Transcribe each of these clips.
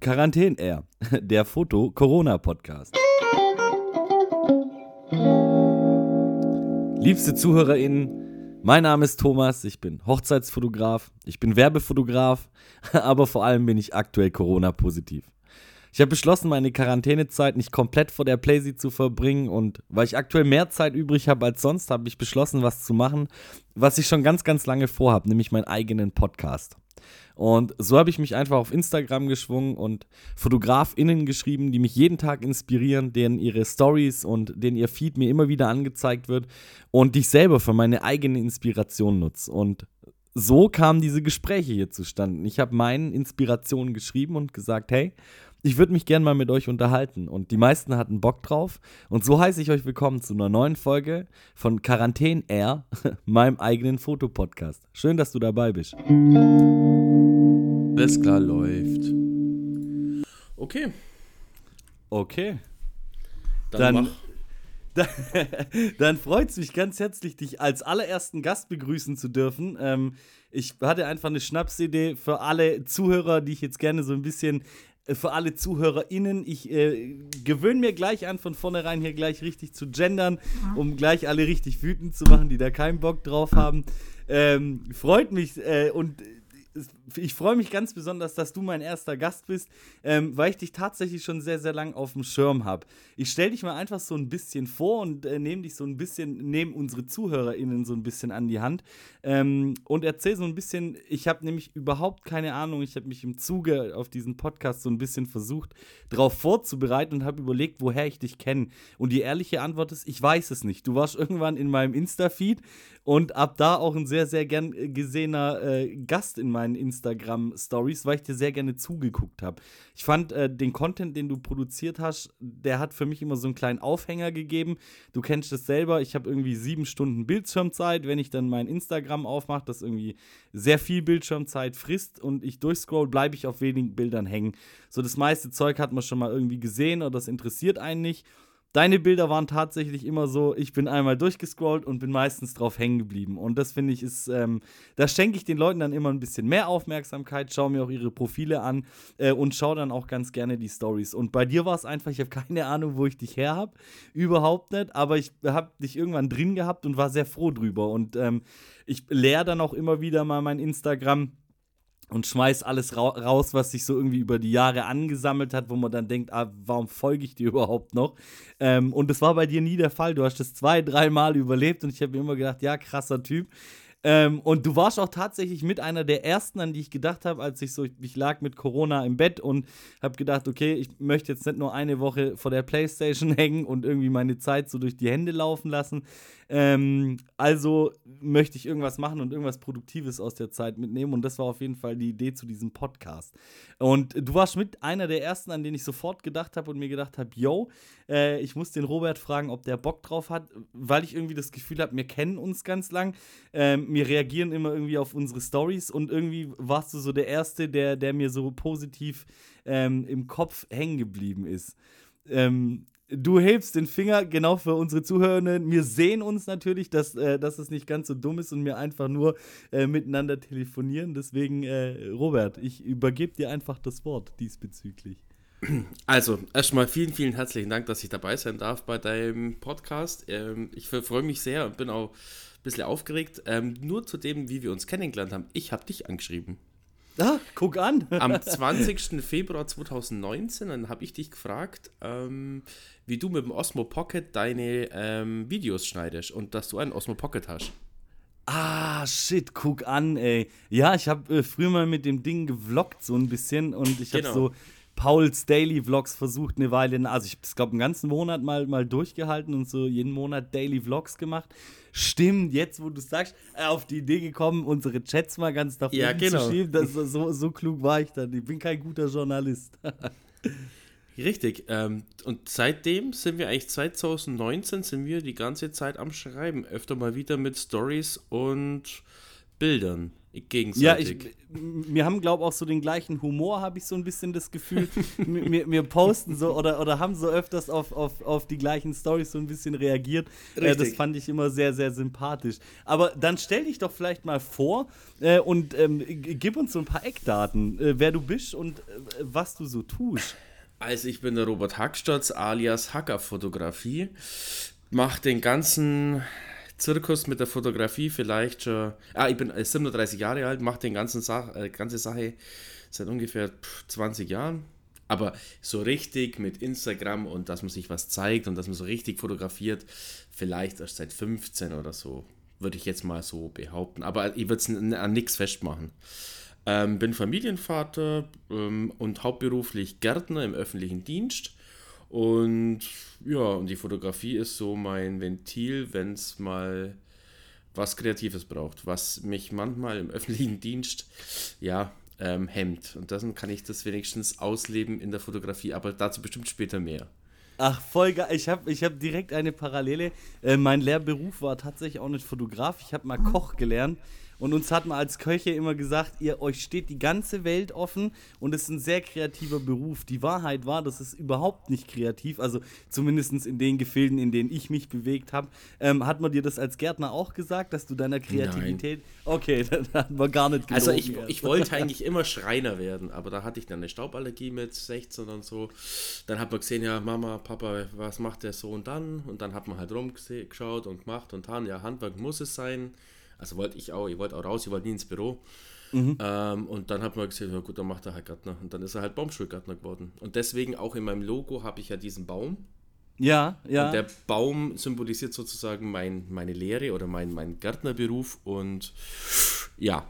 Quarantäne Air, der Foto-Corona-Podcast. Liebste ZuhörerInnen, mein Name ist Thomas, ich bin Hochzeitsfotograf, ich bin Werbefotograf, aber vor allem bin ich aktuell Corona-positiv. Ich habe beschlossen, meine Quarantänezeit nicht komplett vor der Playsee zu verbringen und weil ich aktuell mehr Zeit übrig habe als sonst, habe ich beschlossen, was zu machen, was ich schon ganz, ganz lange vorhabe, nämlich meinen eigenen Podcast. Und so habe ich mich einfach auf Instagram geschwungen und FotografInnen geschrieben, die mich jeden Tag inspirieren, denen ihre Stories und denen ihr Feed mir immer wieder angezeigt wird und die ich selber für meine eigene Inspiration nutze. Und so kamen diese Gespräche hier zustande. Ich habe meinen Inspirationen geschrieben und gesagt, hey, ich würde mich gerne mal mit euch unterhalten. Und die meisten hatten Bock drauf. Und so heiße ich euch willkommen zu einer neuen Folge von Quarantäne Air, meinem eigenen Fotopodcast. Schön, dass du dabei bist. Alles klar läuft. Okay. Okay. Dann, Dann-. Dann, dann freut es mich ganz herzlich, dich als allerersten Gast begrüßen zu dürfen. Ähm, ich hatte einfach eine Schnapsidee für alle Zuhörer, die ich jetzt gerne so ein bisschen, äh, für alle ZuhörerInnen, ich äh, gewöhne mir gleich an, von vornherein hier gleich richtig zu gendern, um gleich alle richtig wütend zu machen, die da keinen Bock drauf haben. Ähm, freut mich äh, und ich freue mich ganz besonders, dass du mein erster Gast bist, ähm, weil ich dich tatsächlich schon sehr, sehr lang auf dem Schirm habe. Ich stelle dich mal einfach so ein bisschen vor und äh, nehme dich so ein bisschen, nehme unsere ZuhörerInnen so ein bisschen an die Hand ähm, und erzähle so ein bisschen, ich habe nämlich überhaupt keine Ahnung, ich habe mich im Zuge auf diesen Podcast so ein bisschen versucht, darauf vorzubereiten und habe überlegt, woher ich dich kenne. Und die ehrliche Antwort ist, ich weiß es nicht. Du warst irgendwann in meinem Insta-Feed und ab da auch ein sehr, sehr gern äh, gesehener äh, Gast in meinen Instagram-Stories, weil ich dir sehr gerne zugeguckt habe. Ich fand äh, den Content, den du produziert hast, der hat für mich immer so einen kleinen Aufhänger gegeben. Du kennst das selber, ich habe irgendwie sieben Stunden Bildschirmzeit, wenn ich dann mein Instagram aufmache, das irgendwie sehr viel Bildschirmzeit frisst und ich durchscroll, bleibe ich auf wenigen Bildern hängen. So das meiste Zeug hat man schon mal irgendwie gesehen oder das interessiert einen nicht. Deine Bilder waren tatsächlich immer so, ich bin einmal durchgescrollt und bin meistens drauf hängen geblieben. Und das finde ich ist, ähm, da schenke ich den Leuten dann immer ein bisschen mehr Aufmerksamkeit, schaue mir auch ihre Profile an äh, und schaue dann auch ganz gerne die Stories. Und bei dir war es einfach, ich habe keine Ahnung, wo ich dich her habe, überhaupt nicht, aber ich habe dich irgendwann drin gehabt und war sehr froh drüber. Und ähm, ich leere dann auch immer wieder mal mein Instagram und schmeiß alles ra raus, was sich so irgendwie über die Jahre angesammelt hat, wo man dann denkt, ah, warum folge ich dir überhaupt noch? Ähm, und das war bei dir nie der Fall. Du hast das zwei, dreimal überlebt und ich habe mir immer gedacht, ja, krasser Typ. Ähm, und du warst auch tatsächlich mit einer der ersten, an die ich gedacht habe, als ich so, ich lag mit Corona im Bett und habe gedacht, okay, ich möchte jetzt nicht nur eine Woche vor der Playstation hängen und irgendwie meine Zeit so durch die Hände laufen lassen. Ähm, also möchte ich irgendwas machen und irgendwas Produktives aus der Zeit mitnehmen. Und das war auf jeden Fall die Idee zu diesem Podcast. Und du warst mit einer der ersten, an den ich sofort gedacht habe und mir gedacht habe, yo, äh, ich muss den Robert fragen, ob der Bock drauf hat, weil ich irgendwie das Gefühl habe, wir kennen uns ganz lang. Ähm, wir reagieren immer irgendwie auf unsere Stories und irgendwie warst du so der Erste, der, der mir so positiv ähm, im Kopf hängen geblieben ist. Ähm, du hebst den Finger genau für unsere Zuhörenden. Wir sehen uns natürlich, dass, äh, dass es nicht ganz so dumm ist und wir einfach nur äh, miteinander telefonieren. Deswegen, äh, Robert, ich übergebe dir einfach das Wort diesbezüglich. Also, erstmal vielen, vielen herzlichen Dank, dass ich dabei sein darf bei deinem Podcast. Ähm, ich freue mich sehr und bin auch ein bisschen aufgeregt. Ähm, nur zu dem, wie wir uns kennengelernt haben. Ich habe dich angeschrieben. Ah, guck an. Am 20. Februar 2019, dann habe ich dich gefragt, ähm, wie du mit dem Osmo Pocket deine ähm, Videos schneidest und dass du einen Osmo Pocket hast. Ah, shit, guck an, ey. Ja, ich habe äh, früher mal mit dem Ding gevloggt so ein bisschen und ich habe Genau. so Pauls Daily Vlogs versucht eine Weile, also ich habe glaube einen ganzen Monat mal, mal durchgehalten und so jeden Monat Daily Vlogs gemacht. Stimmt, jetzt wo du sagst, äh, auf die Idee gekommen, unsere Chats mal ganz nach Ja, genau. zu schieben. Das, so, so klug war ich dann. Ich bin kein guter Journalist. Richtig. Ähm, und seitdem sind wir eigentlich 2019 sind wir die ganze Zeit am Schreiben. Öfter mal wieder mit Stories und Bildern. Gegenseitig. Ja, ich, wir haben, glaube ich, auch so den gleichen Humor, habe ich so ein bisschen das Gefühl. wir, wir, posten so oder, oder haben so öfters auf, auf, auf die gleichen Stories so ein bisschen reagiert. Äh, das fand ich immer sehr, sehr sympathisch. Aber dann stell dich doch vielleicht mal vor äh, und ähm, gib uns so ein paar Eckdaten, äh, wer du bist und äh, was du so tust. Also ich bin der Robert Hackstotz alias Hackerfotografie. Mach den ganzen Zirkus mit der Fotografie vielleicht schon. Ah, ich bin 37 Jahre alt, mache den ganzen Sach, äh, ganze Sache seit ungefähr 20 Jahren. Aber so richtig mit Instagram und dass man sich was zeigt und dass man so richtig fotografiert, vielleicht erst seit 15 oder so, würde ich jetzt mal so behaupten. Aber ich würde es an nichts festmachen. Ähm, bin Familienvater ähm, und hauptberuflich Gärtner im öffentlichen Dienst. Und ja, und die Fotografie ist so mein Ventil, wenn es mal was Kreatives braucht, was mich manchmal im öffentlichen Dienst ja ähm, hemmt. Und dann kann ich das wenigstens ausleben in der Fotografie, aber dazu bestimmt später mehr. Ach, voll geil. Ich habe ich hab direkt eine Parallele. Äh, mein Lehrberuf war tatsächlich auch nicht Fotograf. Ich habe mal Koch gelernt. Und uns hat man als Köche immer gesagt, ihr euch steht die ganze Welt offen und es ist ein sehr kreativer Beruf. Die Wahrheit war, das ist überhaupt nicht kreativ. Also zumindest in den Gefilden, in denen ich mich bewegt habe. Ähm, hat man dir das als Gärtner auch gesagt, dass du deiner Kreativität. Nein. Okay, dann hat man gar nicht gelogen, Also ich, ich wollte eigentlich immer Schreiner werden, aber da hatte ich dann eine Stauballergie mit 16 und so. Dann hat man gesehen, ja, Mama, Papa, was macht der so und dann? Und dann hat man halt rumgeschaut und gemacht und dann, ja, Handwerk muss es sein. Also wollte ich auch, ich wollte auch raus, ich wollte nie ins Büro. Mhm. Ähm, und dann hat man gesehen, ja gut, dann macht er halt Gärtner. Und dann ist er halt Baumschulgärtner geworden. Und deswegen auch in meinem Logo habe ich ja diesen Baum. Ja, ja. Und der Baum symbolisiert sozusagen mein, meine Lehre oder mein, mein Gärtnerberuf. Und ja,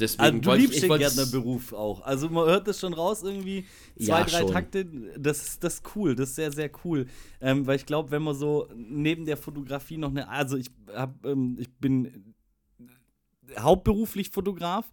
deswegen also, du liebst ich, ich den Gärtnerberuf auch. Also man hört das schon raus irgendwie. Zwei, ja, drei schon. Takte, das, das ist cool, das ist sehr, sehr cool. Ähm, weil ich glaube, wenn man so neben der Fotografie noch eine, also ich hab, ähm, ich bin hauptberuflich Fotograf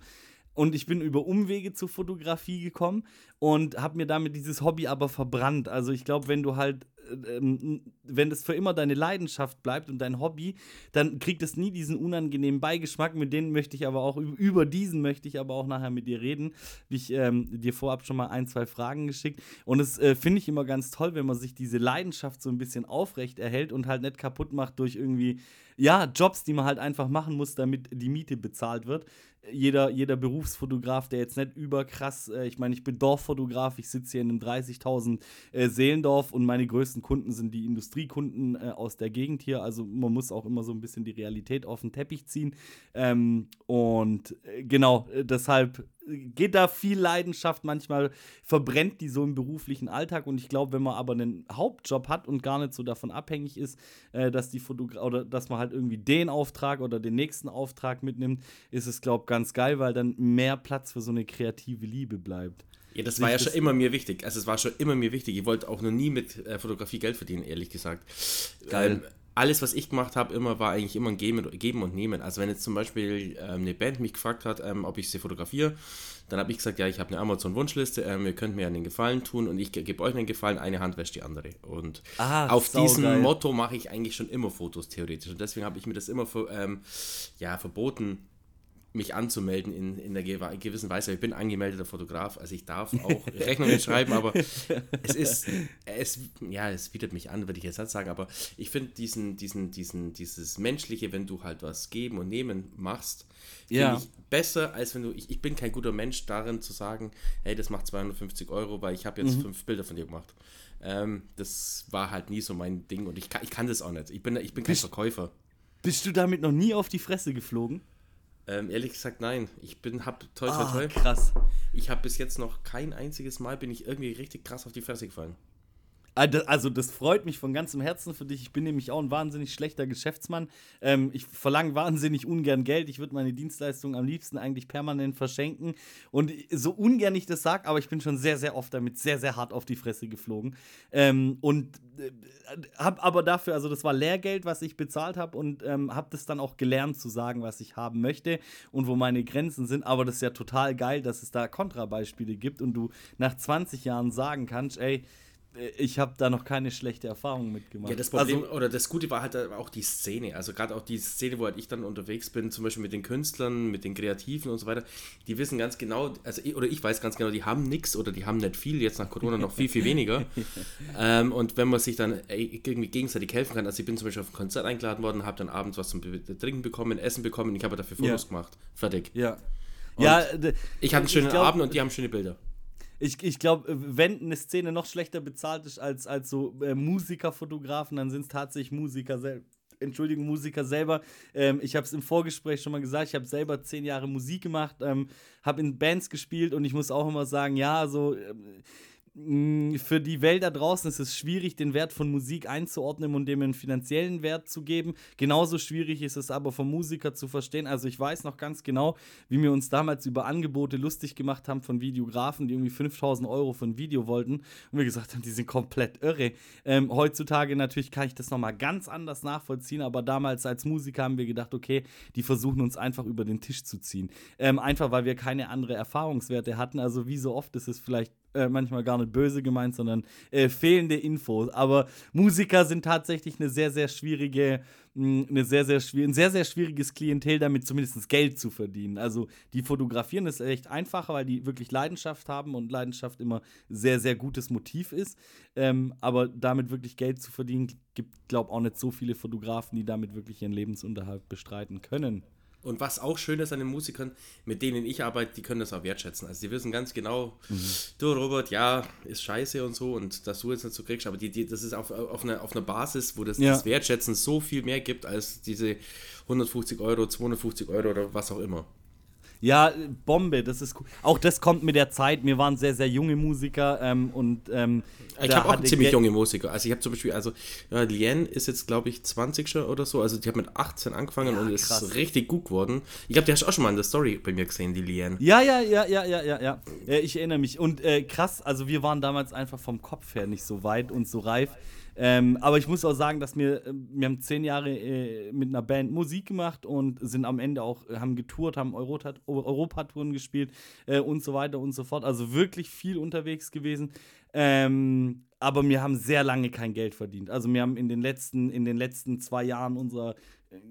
und ich bin über Umwege zur Fotografie gekommen und habe mir damit dieses Hobby aber verbrannt. Also ich glaube, wenn du halt ähm, wenn das für immer deine Leidenschaft bleibt und dein Hobby, dann kriegt es nie diesen unangenehmen Beigeschmack. Mit denen möchte ich aber auch, über diesen möchte ich aber auch nachher mit dir reden. Wie ich ähm, dir vorab schon mal ein, zwei Fragen geschickt. Und das äh, finde ich immer ganz toll, wenn man sich diese Leidenschaft so ein bisschen aufrecht erhält und halt nicht kaputt macht durch irgendwie, ja, Jobs, die man halt einfach machen muss, damit die Miete bezahlt wird jeder, jeder Berufsfotograf, der jetzt nicht überkrass, äh, ich meine, ich bin Dorffotograf, ich sitze hier in einem 30.000 äh, Seelendorf und meine größten Kunden sind die Industriekunden äh, aus der Gegend hier. Also man muss auch immer so ein bisschen die Realität auf den Teppich ziehen. Ähm, und äh, genau, äh, deshalb geht da viel Leidenschaft, manchmal verbrennt die so im beruflichen Alltag und ich glaube, wenn man aber einen Hauptjob hat und gar nicht so davon abhängig ist, äh, dass die Fotogra oder dass man halt irgendwie den Auftrag oder den nächsten Auftrag mitnimmt, ist es glaube ich ganz geil, weil dann mehr Platz für so eine kreative Liebe bleibt. Ja, das war ja schon immer mir wichtig. Also es war schon immer mir wichtig. Ich wollte auch noch nie mit äh, Fotografie Geld verdienen, ehrlich gesagt. Geil. Ähm, alles, was ich gemacht habe, immer war eigentlich immer ein Geben, und Nehmen. Also wenn jetzt zum Beispiel ähm, eine Band mich gefragt hat, ähm, ob ich sie fotografiere, dann habe ich gesagt, ja, ich habe eine Amazon-Wunschliste, ähm, ihr könnt mir einen Gefallen tun und ich gebe euch einen Gefallen, eine Hand wäscht die andere. Und ah, auf diesem geil. Motto mache ich eigentlich schon immer Fotos theoretisch. Und deswegen habe ich mir das immer ähm, ja, verboten, mich anzumelden in, in der gewissen Weise. Ich bin angemeldeter Fotograf, also ich darf auch Rechnungen schreiben, aber es ist, es, ja, es bietet mich an, würde ich jetzt sagen, aber ich finde diesen, diesen, diesen, dieses Menschliche, wenn du halt was geben und nehmen machst, ja. ich besser, als wenn du, ich, ich bin kein guter Mensch darin zu sagen, hey, das macht 250 Euro, weil ich habe jetzt mhm. fünf Bilder von dir gemacht. Ähm, das war halt nie so mein Ding und ich kann, ich kann das auch nicht. Ich bin, ich bin kein bist, Verkäufer. Bist du damit noch nie auf die Fresse geflogen? Ähm, ehrlich gesagt, nein. Ich bin, hab, toll, toll, toll. Ah, krass. Ich habe bis jetzt noch kein einziges Mal bin ich irgendwie richtig krass auf die Fresse gefallen. Ah, also das freut mich von ganzem Herzen für dich. Ich bin nämlich auch ein wahnsinnig schlechter Geschäftsmann. Ähm, ich verlange wahnsinnig ungern Geld. Ich würde meine Dienstleistung am liebsten eigentlich permanent verschenken. Und so ungern ich das sage, aber ich bin schon sehr, sehr oft damit sehr, sehr hart auf die Fresse geflogen. Ähm, und äh, habe aber dafür, also das war Lehrgeld, was ich bezahlt habe und ähm, habe das dann auch gelernt zu sagen, was ich haben möchte und wo meine Grenzen sind. Aber das ist ja total geil, dass es da Kontrabeispiele gibt und du nach 20 Jahren sagen kannst, ey, ich habe da noch keine schlechte Erfahrung mitgemacht. Ja, das Problem also, oder das Gute war halt auch die Szene. Also gerade auch die Szene, wo halt ich dann unterwegs bin, zum Beispiel mit den Künstlern, mit den Kreativen und so weiter. Die wissen ganz genau, also oder ich weiß ganz genau, die haben nichts oder die haben nicht viel. Jetzt nach Corona noch viel viel weniger. ähm, und wenn man sich dann irgendwie gegenseitig helfen kann, also ich bin zum Beispiel auf ein Konzert eingeladen worden, habe dann abends was zum Trinken bekommen, Essen bekommen. Ich habe dafür Fotos ja. gemacht. Fertig. Ja. Und ja, ich hatte einen schönen glaub, Abend und die haben schöne Bilder. Ich, ich glaube, wenn eine Szene noch schlechter bezahlt ist als, als so äh, Musikerfotografen, dann sind es tatsächlich Musiker selbst. Entschuldigung, Musiker selber. Ähm, ich habe es im Vorgespräch schon mal gesagt, ich habe selber zehn Jahre Musik gemacht, ähm, habe in Bands gespielt und ich muss auch immer sagen, ja, so. Ähm, für die Welt da draußen ist es schwierig, den Wert von Musik einzuordnen und dem einen finanziellen Wert zu geben. Genauso schwierig ist es aber vom Musiker zu verstehen. Also ich weiß noch ganz genau, wie wir uns damals über Angebote lustig gemacht haben von Videografen, die irgendwie 5000 Euro für ein Video wollten und wir gesagt haben, die sind komplett irre. Ähm, heutzutage natürlich kann ich das nochmal ganz anders nachvollziehen, aber damals als Musiker haben wir gedacht, okay, die versuchen uns einfach über den Tisch zu ziehen. Ähm, einfach weil wir keine andere Erfahrungswerte hatten. Also wie so oft ist es vielleicht äh, manchmal gar nicht böse gemeint, sondern äh, fehlende Infos. Aber Musiker sind tatsächlich eine sehr, sehr schwierige, mh, eine sehr, sehr ein sehr, sehr schwieriges Klientel, damit zumindest Geld zu verdienen. Also die fotografieren ist echt einfacher, weil die wirklich Leidenschaft haben und Leidenschaft immer sehr, sehr gutes Motiv ist. Ähm, aber damit wirklich Geld zu verdienen, gibt, glaube ich, auch nicht so viele Fotografen, die damit wirklich ihren Lebensunterhalt bestreiten können. Und was auch schön ist an den Musikern, mit denen ich arbeite, die können das auch wertschätzen. Also die wissen ganz genau, mhm. du Robert, ja, ist scheiße und so und dass du jetzt nicht so kriegst, aber die, die, das ist auf, auf, einer, auf einer Basis, wo das, ja. das Wertschätzen so viel mehr gibt als diese 150 Euro, 250 Euro oder was auch immer. Ja, Bombe, das ist cool. Auch das kommt mit der Zeit. Wir waren sehr, sehr junge Musiker ähm, und ähm, ich habe auch ziemlich junge Musiker. Also ich habe zum Beispiel, also ja, Lien ist jetzt, glaube ich, 20 oder so. Also die hat mit 18 angefangen ja, und krass. ist richtig gut geworden. Ich glaube, die hast du auch schon mal in der Story bei mir gesehen, die Lien. Ja, ja, ja, ja, ja, ja, ja. Ich erinnere mich. Und äh, krass, also wir waren damals einfach vom Kopf her nicht so weit und so reif. Ähm, aber ich muss auch sagen, dass wir, äh, wir haben zehn Jahre äh, mit einer Band Musik gemacht und sind am Ende auch, äh, haben getourt, haben Europatouren gespielt äh, und so weiter und so fort. Also wirklich viel unterwegs gewesen. Ähm, aber wir haben sehr lange kein Geld verdient. Also wir haben in den letzten, in den letzten zwei Jahren unserer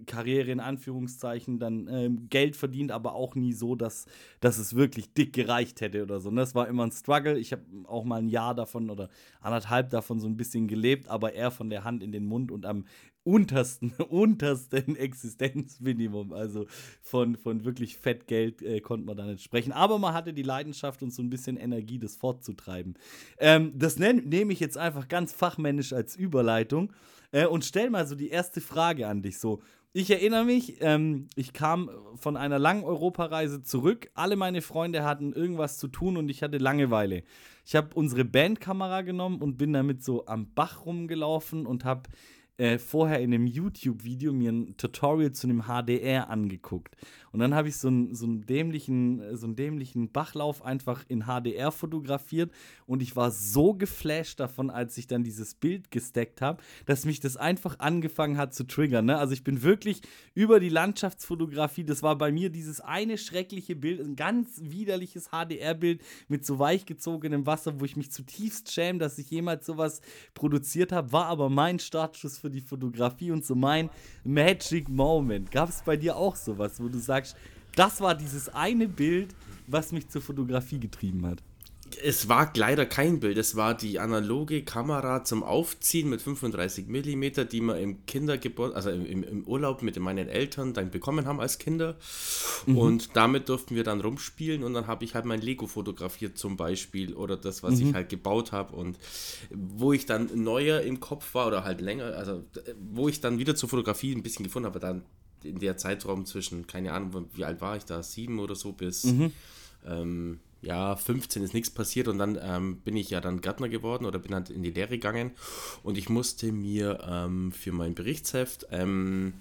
Karriere in Anführungszeichen dann ähm, Geld verdient, aber auch nie so, dass, dass es wirklich dick gereicht hätte oder so. Und das war immer ein Struggle. Ich habe auch mal ein Jahr davon oder anderthalb davon so ein bisschen gelebt, aber eher von der Hand in den Mund und am untersten, untersten Existenzminimum. Also von, von wirklich Fettgeld äh, konnte man da nicht sprechen. Aber man hatte die Leidenschaft und so ein bisschen Energie, das fortzutreiben. Ähm, das nehme ich jetzt einfach ganz fachmännisch als Überleitung äh, und stell mal so die erste Frage an dich. So, ich erinnere mich, ähm, ich kam von einer langen Europareise zurück. Alle meine Freunde hatten irgendwas zu tun und ich hatte Langeweile. Ich habe unsere Bandkamera genommen und bin damit so am Bach rumgelaufen und habe äh, vorher in einem YouTube-Video mir ein Tutorial zu einem HDR angeguckt. Und dann habe ich so einen, so, einen dämlichen, so einen dämlichen Bachlauf einfach in HDR fotografiert und ich war so geflasht davon, als ich dann dieses Bild gesteckt habe, dass mich das einfach angefangen hat zu triggern. Ne? Also ich bin wirklich über die Landschaftsfotografie, das war bei mir dieses eine schreckliche Bild, ein ganz widerliches HDR-Bild mit so weich gezogenem Wasser, wo ich mich zutiefst schäme, dass ich jemals sowas produziert habe, war aber mein Startschuss für die Fotografie und so mein Magic Moment. Gab es bei dir auch sowas, wo du sagst, das war dieses eine Bild, was mich zur Fotografie getrieben hat? Es war leider kein Bild, es war die analoge Kamera zum Aufziehen mit 35 mm, die wir im Kindergeburt, also im, im, Urlaub mit meinen Eltern dann bekommen haben als Kinder. Mhm. Und damit durften wir dann rumspielen und dann habe ich halt mein Lego fotografiert zum Beispiel oder das, was mhm. ich halt gebaut habe und wo ich dann neuer im Kopf war oder halt länger, also wo ich dann wieder zur Fotografie ein bisschen gefunden habe, dann in der Zeitraum zwischen, keine Ahnung, wie alt war ich da, sieben oder so bis. Mhm. Ähm, ja, 15 ist nichts passiert und dann ähm, bin ich ja dann Gärtner geworden oder bin halt in die Lehre gegangen und ich musste mir ähm, für mein Berichtsheft ähm,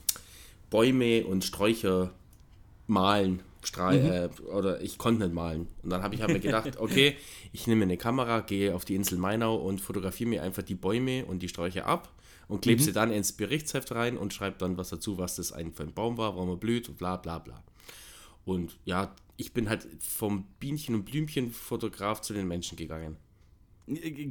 Bäume und Sträucher malen. Strahl, mhm. äh, oder ich konnte nicht malen. Und dann habe ich hab mir gedacht, okay, ich nehme eine Kamera, gehe auf die Insel Mainau und fotografiere mir einfach die Bäume und die Sträucher ab und klebe mhm. sie dann ins Berichtsheft rein und schreibe dann was dazu, was das ein für ein Baum war, warum er blüht und bla bla bla. Und ja, ich bin halt vom Bienchen- und Blümchen-Fotograf zu den Menschen gegangen.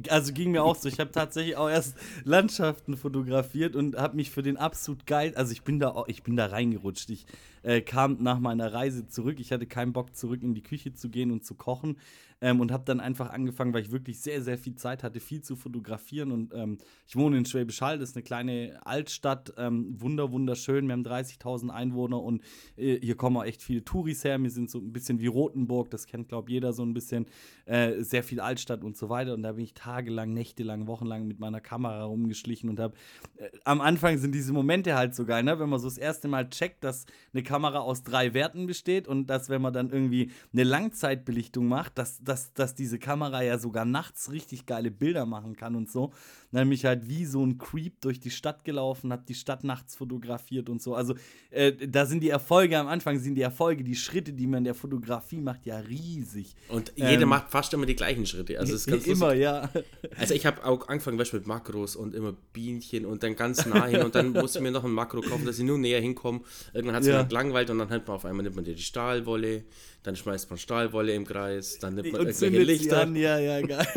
Also ging mir auch so. Ich habe tatsächlich auch erst Landschaften fotografiert und habe mich für den absolut geil. Also ich bin da, ich bin da reingerutscht. Ich äh, kam nach meiner Reise zurück. Ich hatte keinen Bock zurück in die Küche zu gehen und zu kochen ähm, und habe dann einfach angefangen, weil ich wirklich sehr sehr viel Zeit hatte, viel zu fotografieren und ähm, ich wohne in Schwäbisch Hall. Das ist eine kleine Altstadt, ähm, wunder wunderschön. Wir haben 30.000 Einwohner und äh, hier kommen auch echt viele Touris her. Wir sind so ein bisschen wie Rothenburg. Das kennt glaube jeder so ein bisschen. Äh, sehr viel Altstadt und so weiter und da bin ich tagelang, nächtelang, wochenlang mit meiner Kamera rumgeschlichen und habe äh, am Anfang sind diese Momente halt so geil, ne? wenn man so das erste Mal checkt, dass eine Kamera aus drei Werten besteht und dass, wenn man dann irgendwie eine Langzeitbelichtung macht, dass, dass, dass diese Kamera ja sogar nachts richtig geile Bilder machen kann und so. Dann bin ich halt wie so ein Creep durch die Stadt gelaufen, habe die Stadt nachts fotografiert und so. Also äh, da sind die Erfolge am Anfang, sind die Erfolge, die Schritte, die man in der Fotografie macht, ja riesig. Und jeder ähm, macht fast immer die gleichen Schritte. Also ist ganz immer, lustig. ja. Also ich habe auch angefangen weißt, mit Makros und immer Bienchen und dann ganz nah hin und dann musste ich mir noch ein Makro kaufen, dass ich nur näher hinkomme. Irgendwann hat es ja. mir halt langweilt und dann hat man auf einmal nimmt man die Stahlwolle, dann schmeißt man Stahlwolle im Kreis, dann nimmt man und irgendwelche Lichter. An. Ja, ja, geil.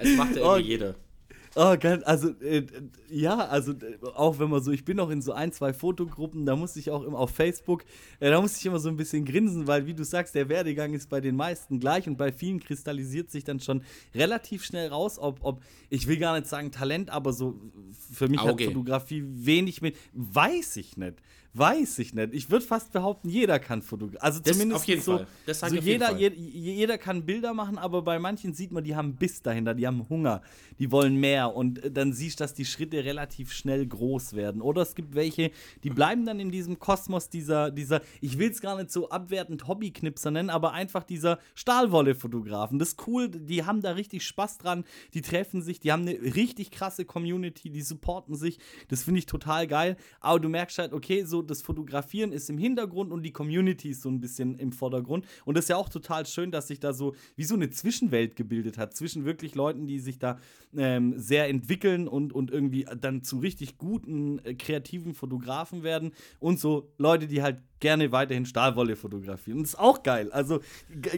Es macht ja irgendwie oh. jeder. Oh, geil. Also, äh, ja, also auch wenn man so, ich bin noch in so ein, zwei Fotogruppen, da muss ich auch immer auf Facebook, äh, da muss ich immer so ein bisschen grinsen, weil, wie du sagst, der Werdegang ist bei den meisten gleich und bei vielen kristallisiert sich dann schon relativ schnell raus, ob, ob ich will gar nicht sagen Talent, aber so für mich Auge. hat Fotografie wenig mit, weiß ich nicht. Weiß ich nicht. Ich würde fast behaupten, jeder kann fotografieren. Also das zumindest auf jeden so, Fall. Das so jeder, je, jeder kann Bilder machen, aber bei manchen sieht man, die haben Biss dahinter, die haben Hunger, die wollen mehr und äh, dann siehst du, dass die Schritte relativ schnell groß werden. Oder es gibt welche, die bleiben dann in diesem Kosmos dieser, dieser ich will es gar nicht so abwertend Hobbyknipser nennen, aber einfach dieser Stahlwolle-Fotografen. Das ist cool, die haben da richtig Spaß dran, die treffen sich, die haben eine richtig krasse Community, die supporten sich. Das finde ich total geil. Aber du merkst halt, okay, so das Fotografieren ist im Hintergrund und die Community ist so ein bisschen im Vordergrund. Und das ist ja auch total schön, dass sich da so wie so eine Zwischenwelt gebildet hat, zwischen wirklich Leuten, die sich da ähm, sehr entwickeln und, und irgendwie dann zu richtig guten, äh, kreativen Fotografen werden und so Leute, die halt gerne weiterhin Stahlwolle fotografieren. Und das ist auch geil. Also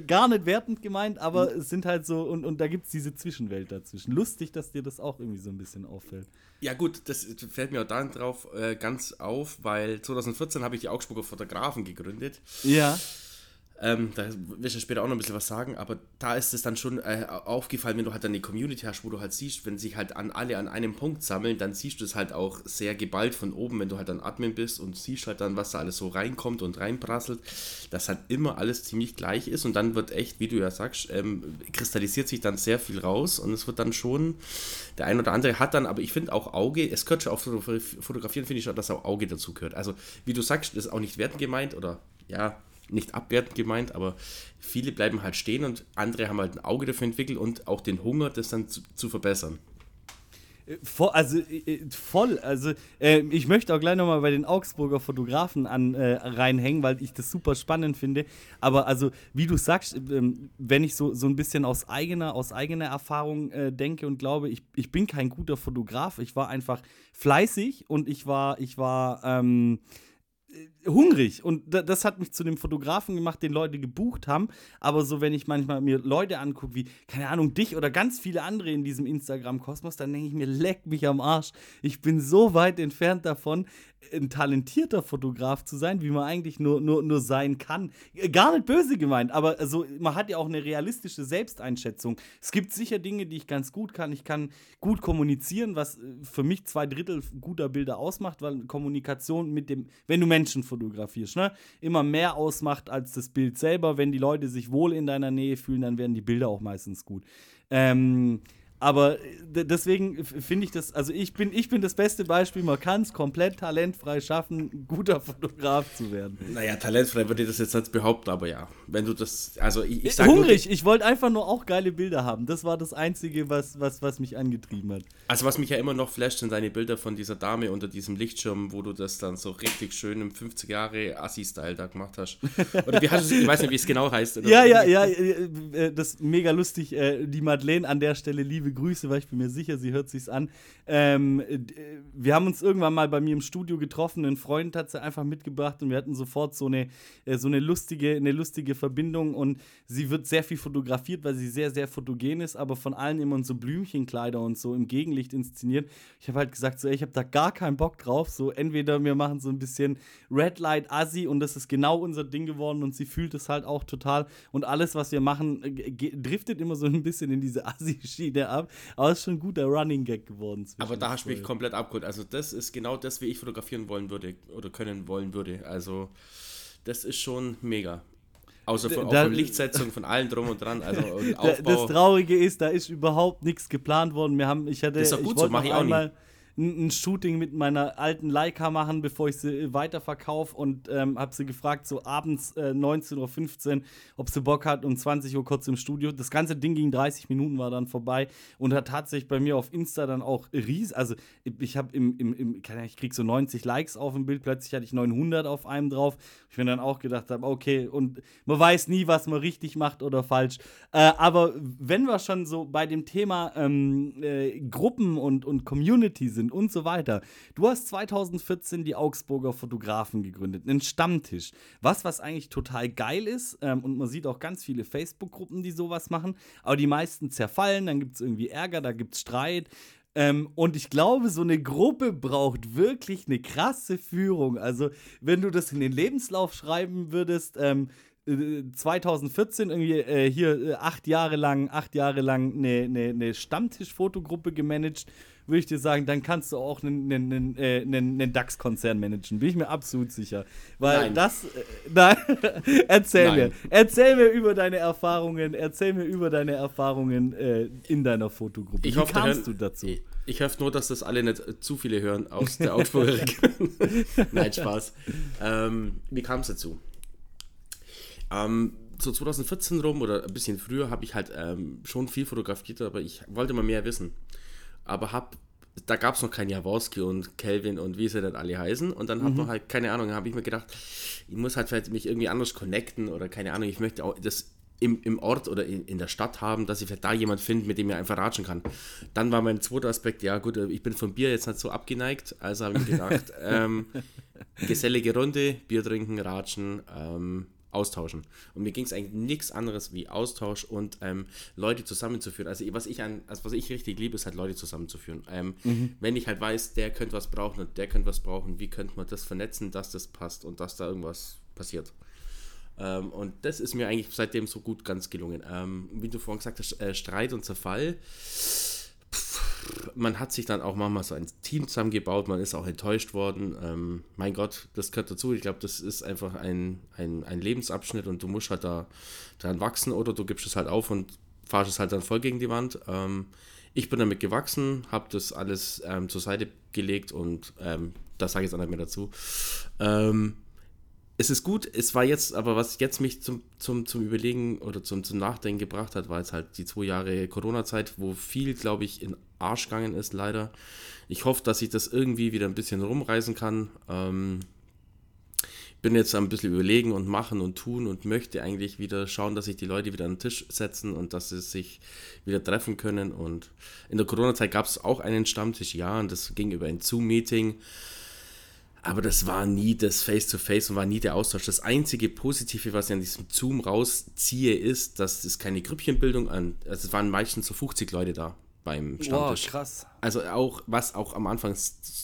gar nicht wertend gemeint, aber mhm. es sind halt so, und, und da gibt es diese Zwischenwelt dazwischen. Lustig, dass dir das auch irgendwie so ein bisschen auffällt. Ja, gut, das fällt mir auch dann drauf äh, ganz auf, weil 2014 habe ich die Augsburger Fotografen gegründet. Ja. Ähm, da wirst du später auch noch ein bisschen was sagen, aber da ist es dann schon äh, aufgefallen, wenn du halt dann die Community hast, wo du halt siehst, wenn sich halt an alle an einem Punkt sammeln, dann siehst du es halt auch sehr geballt von oben, wenn du halt dann Admin bist und siehst halt dann, was da alles so reinkommt und reinprasselt, dass halt immer alles ziemlich gleich ist und dann wird echt, wie du ja sagst, ähm, kristallisiert sich dann sehr viel raus und es wird dann schon, der ein oder andere hat dann, aber ich finde auch Auge, es gehört schon auf Fotografieren, finde ich schon, dass auch Auge dazu gehört. Also, wie du sagst, ist auch nicht wertend gemeint oder ja, nicht abwertend gemeint, aber viele bleiben halt stehen und andere haben halt ein Auge dafür entwickelt und auch den Hunger, das dann zu, zu verbessern. Äh, voll, also äh, voll. Also äh, ich möchte auch gleich nochmal bei den Augsburger Fotografen an, äh, reinhängen, weil ich das super spannend finde. Aber also, wie du sagst, ähm, wenn ich so, so ein bisschen aus eigener, aus eigener Erfahrung äh, denke und glaube, ich, ich bin kein guter Fotograf. Ich war einfach fleißig und ich war, ich war, ähm, hungrig und das hat mich zu dem Fotografen gemacht, den Leute gebucht haben. Aber so, wenn ich manchmal mir Leute angucke, wie, keine Ahnung, dich oder ganz viele andere in diesem Instagram-Kosmos, dann denke ich mir, leck mich am Arsch. Ich bin so weit entfernt davon, ein talentierter Fotograf zu sein, wie man eigentlich nur, nur, nur sein kann. Gar nicht böse gemeint, aber also, man hat ja auch eine realistische Selbsteinschätzung. Es gibt sicher Dinge, die ich ganz gut kann. Ich kann gut kommunizieren, was für mich zwei Drittel guter Bilder ausmacht, weil Kommunikation mit dem, wenn du Menschen fotografierst, ne, immer mehr ausmacht als das Bild selber. Wenn die Leute sich wohl in deiner Nähe fühlen, dann werden die Bilder auch meistens gut. Ähm, aber äh, deswegen finde ich das, also ich bin, ich bin das beste Beispiel, man kann es komplett talentfrei schaffen, guter Fotograf zu werden. Naja, talentfrei würde ich das jetzt nicht behaupten, aber ja, wenn du das, also ich, ich sage Hungrig, ich wollte einfach nur auch geile Bilder haben. Das war das Einzige, was, was, was mich angetrieben hat. Also was mich ja immer noch flasht, sind deine Bilder von dieser Dame unter diesem Lichtschirm, wo du das dann so richtig schön im 50 Jahre Assi-Style da gemacht hast. Oder wie hast du ich weiß nicht, wie es genau heißt. ja, ja, ja, äh, äh, das ist mega lustig. Die Madeleine an der Stelle, liebe Grüße, weil ich bin mir sicher, sie hört sich's an. Ähm, äh, wir haben uns irgendwann mal bei mir im Studio getroffen. Ein Freund hat sie einfach mitgebracht und wir hatten sofort so eine, äh, so eine lustige, eine lustige Verbindung. Und sie wird sehr viel fotografiert, weil sie sehr, sehr fotogen ist, aber von allen immer in so Blümchenkleider und so im Gegenlicht inszeniert. Ich habe halt gesagt, so, ey, ich habe da gar keinen Bock drauf. So, entweder wir machen so ein bisschen Red Light Assi und das ist genau unser Ding geworden und sie fühlt es halt auch total. Und alles, was wir machen, äh, driftet immer so ein bisschen in diese Assi-Schiene ab. Aber es ist schon ein guter Running Gag geworden. Aber da hast du mich komplett abgeholt. Also, das ist genau das, wie ich fotografieren wollen würde oder können wollen würde. Also, das ist schon mega. Außer von, da, von Lichtsetzung, von allen drum und dran. Also das Traurige ist, da ist überhaupt nichts geplant worden. Wir haben, ich hatte, das ist doch gut so, mach ich auch nicht ein, Shooting mit meiner alten Leica machen, bevor ich sie äh, weiterverkaufe und ähm, habe sie gefragt, so abends äh, 19.15 Uhr, ob sie Bock hat, um 20 Uhr kurz im Studio. Das ganze Ding ging 30 Minuten, war dann vorbei und hat tatsächlich bei mir auf Insta dann auch ries, also ich habe im, im, im, ich krieg so 90 Likes auf dem Bild, plötzlich hatte ich 900 auf einem drauf. Ich mir dann auch gedacht habe, okay, und man weiß nie, was man richtig macht oder falsch. Äh, aber wenn wir schon so bei dem Thema ähm, äh, Gruppen und, und Community sind, sind und so weiter. Du hast 2014 die Augsburger Fotografen gegründet, einen Stammtisch. Was, was eigentlich total geil ist. Ähm, und man sieht auch ganz viele Facebook-Gruppen, die sowas machen. Aber die meisten zerfallen, dann gibt es irgendwie Ärger, da gibt es Streit. Ähm, und ich glaube, so eine Gruppe braucht wirklich eine krasse Führung. Also, wenn du das in den Lebenslauf schreiben würdest, ähm, 2014 äh, irgendwie äh, hier äh, acht Jahre lang, acht Jahre lang eine, eine, eine Stammtisch-Fotogruppe gemanagt würde ich dir sagen, dann kannst du auch einen, einen, einen, einen DAX-Konzern managen. Bin ich mir absolut sicher. Weil nein. das. Äh, nein, erzähl nein. mir. Erzähl mir über deine Erfahrungen. Erzähl mir über deine Erfahrungen äh, in deiner Fotogruppe. Ich Wie hoffe, kamst du dazu? Ich, ich hoffe nur, dass das alle nicht zu viele hören aus der Augsburger Region. nein, Spaß. Ähm, wie kam es dazu? Ähm, so 2014 rum oder ein bisschen früher habe ich halt ähm, schon viel fotografiert, aber ich wollte mal mehr wissen aber hab, da gab es noch kein Jaworski und Kelvin und wie sie dann alle heißen. Und dann mhm. hat man halt, keine Ahnung, habe ich mir gedacht, ich muss halt vielleicht mich irgendwie anders connecten oder keine Ahnung, ich möchte auch das im, im Ort oder in, in der Stadt haben, dass ich vielleicht da jemand finde, mit dem ich einfach ratschen kann. Dann war mein zweiter Aspekt, ja gut, ich bin vom Bier jetzt nicht so abgeneigt, also habe ich mir gedacht, ähm, gesellige Runde, Bier trinken, ratschen, ähm, austauschen. Und mir ging es eigentlich nichts anderes wie Austausch und ähm, Leute zusammenzuführen. Also was ich an, also was ich richtig liebe, ist halt Leute zusammenzuführen. Ähm, mhm. Wenn ich halt weiß, der könnte was brauchen und der könnte was brauchen, wie könnte man das vernetzen, dass das passt und dass da irgendwas passiert. Ähm, und das ist mir eigentlich seitdem so gut ganz gelungen. Ähm, wie du vorhin gesagt hast, äh, Streit und Zerfall man hat sich dann auch manchmal so ein Team zusammengebaut, man ist auch enttäuscht worden. Ähm, mein Gott, das gehört dazu. Ich glaube, das ist einfach ein, ein, ein Lebensabschnitt und du musst halt da dran wachsen oder du gibst es halt auf und fahrst es halt dann voll gegen die Wand. Ähm, ich bin damit gewachsen, habe das alles ähm, zur Seite gelegt und ähm, das sage ich jetzt auch nicht mehr dazu. Ähm, es ist gut, es war jetzt, aber was jetzt mich zum, zum, zum Überlegen oder zum, zum Nachdenken gebracht hat, war jetzt halt die zwei Jahre Corona-Zeit, wo viel, glaube ich, in Arsch gegangen ist, leider. Ich hoffe, dass ich das irgendwie wieder ein bisschen rumreißen kann. Ähm, bin jetzt ein bisschen überlegen und machen und tun und möchte eigentlich wieder schauen, dass sich die Leute wieder an den Tisch setzen und dass sie sich wieder treffen können. Und in der Corona-Zeit gab es auch einen Stammtisch, ja, und das ging über ein Zoom-Meeting. Aber das war nie das Face-to-Face -face und war nie der Austausch. Das einzige Positive, was ich an diesem Zoom rausziehe, ist, dass es keine Grüppchenbildung an. Also es waren meistens so 50 Leute da beim Stammtisch. Wow, krass. Also auch, was auch am Anfang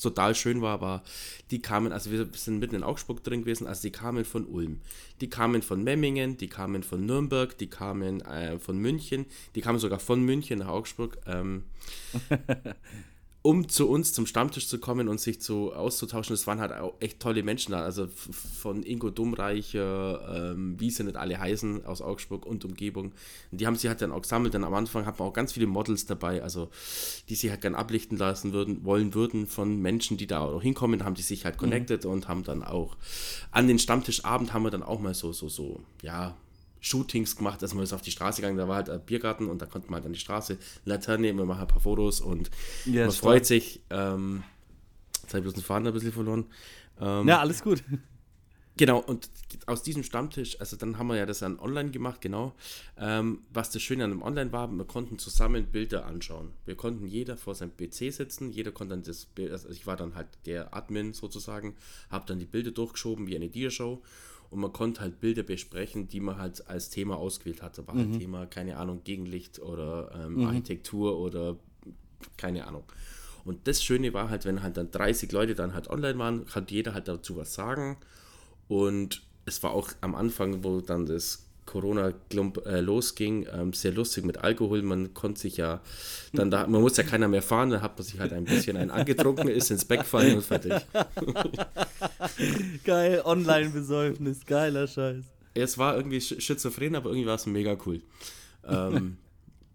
total schön war, war, die kamen, also wir sind mitten in Augsburg drin gewesen, also die kamen von Ulm, die kamen von Memmingen, die kamen von Nürnberg, die kamen äh, von München, die kamen sogar von München nach Augsburg. Ähm, um zu uns zum Stammtisch zu kommen und sich zu auszutauschen. Das waren halt auch echt tolle Menschen da. Also von Ingo Dummreicher, ähm, wie sie nicht alle heißen, aus Augsburg und Umgebung. Und die haben sich halt dann auch gesammelt. Dann am Anfang hatten wir auch ganz viele Models dabei, also die sich halt gern ablichten lassen würden, wollen würden von Menschen, die da auch hinkommen, haben die sich halt mhm. connected mhm. und haben dann auch an den Stammtischabend haben wir dann auch mal so, so, so, ja, Shootings gemacht, dass man ist auf die Straße gegangen, da war halt ein Biergarten und da konnte man halt an die Straße Laterne nehmen, wir machen ein paar Fotos und ja, man freut sich. Ähm, jetzt habe ich bloß den Faden ein bisschen verloren. Ähm, ja, alles gut. Genau, und aus diesem Stammtisch, also dann haben wir ja das dann online gemacht, genau. Ähm, was das Schöne an dem Online war, wir konnten zusammen Bilder anschauen. Wir konnten jeder vor seinem PC sitzen, jeder konnte dann das Bild, also ich war dann halt der Admin sozusagen, habe dann die Bilder durchgeschoben wie eine Dia-Show und man konnte halt Bilder besprechen, die man halt als Thema ausgewählt hatte. War halt mhm. halt Thema, keine Ahnung, Gegenlicht oder ähm, mhm. Architektur oder keine Ahnung. Und das Schöne war halt, wenn halt dann 30 Leute dann halt online waren, kann jeder halt dazu was sagen und es war auch am Anfang, wo dann das Corona-Klump äh, losging, ähm, sehr lustig mit Alkohol. Man konnte sich ja dann da, man muss ja keiner mehr fahren, da hat man sich halt ein bisschen ein angetrunken, ist ins Bett gefallen und fertig. Geil, Online-Besäufnis, geiler Scheiß. Es war irgendwie schizophren, aber irgendwie war es mega cool. ähm,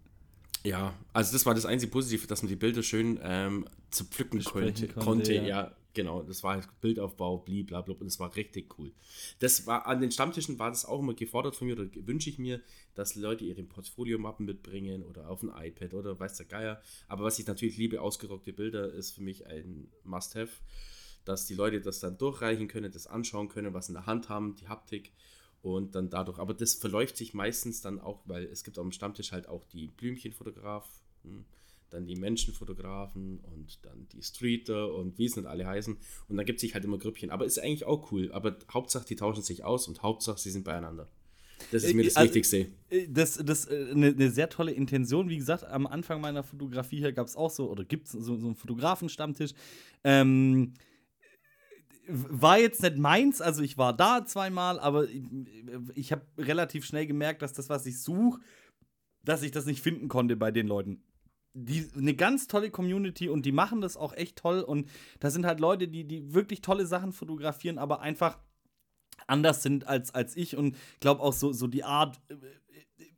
ja, also das war das einzige Positive, dass man die Bilder schön ähm, zerpflücken konnte, konnte, ja. ja Genau, das war halt Bildaufbau, blablabla, und das war richtig cool. Das war, an den Stammtischen war das auch immer gefordert von mir, oder wünsche ich mir, dass Leute ihre Portfoliomappen mitbringen oder auf ein iPad oder weiß der Geier. Aber was ich natürlich liebe, ausgerockte Bilder, ist für mich ein Must-Have, dass die Leute das dann durchreichen können, das anschauen können, was in der Hand haben, die Haptik und dann dadurch. Aber das verläuft sich meistens dann auch, weil es gibt am Stammtisch halt auch die Blümchenfotograf. Dann die Menschenfotografen und dann die Streeter und wie es nicht alle heißen. Und dann gibt es sich halt immer Grüppchen. Aber ist eigentlich auch cool. Aber Hauptsache, die tauschen sich aus und Hauptsache, sie sind beieinander. Das ist mir das also, Wichtigste. Das ist eine, eine, sehr tolle Intention. Wie gesagt, am Anfang meiner Fotografie hier gab es auch so, oder gibt es so, so einen Fotografenstammtisch. Ähm, war jetzt nicht meins, also ich war da zweimal, aber ich, ich habe relativ schnell gemerkt, dass das, was ich suche, dass ich das nicht finden konnte bei den Leuten die, eine ganz tolle Community und die machen das auch echt toll. Und da sind halt Leute, die, die wirklich tolle Sachen fotografieren, aber einfach anders sind als, als ich. Und glaube auch so, so die Art, äh,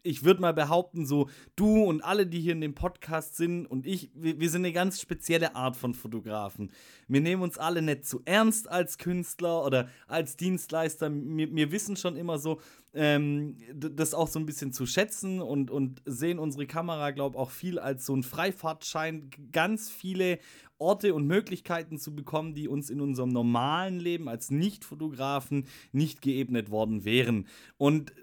ich würde mal behaupten, so du und alle, die hier in dem Podcast sind und ich, wir, wir, sind eine ganz spezielle Art von Fotografen. Wir nehmen uns alle nicht zu ernst als Künstler oder als Dienstleister. Wir, wir wissen schon immer so, ähm, das auch so ein bisschen zu schätzen und, und sehen unsere Kamera, glaube ich, auch viel als so ein Freifahrtschein, ganz viele Orte und Möglichkeiten zu bekommen, die uns in unserem normalen Leben als Nicht-Fotografen nicht geebnet worden wären. Und äh,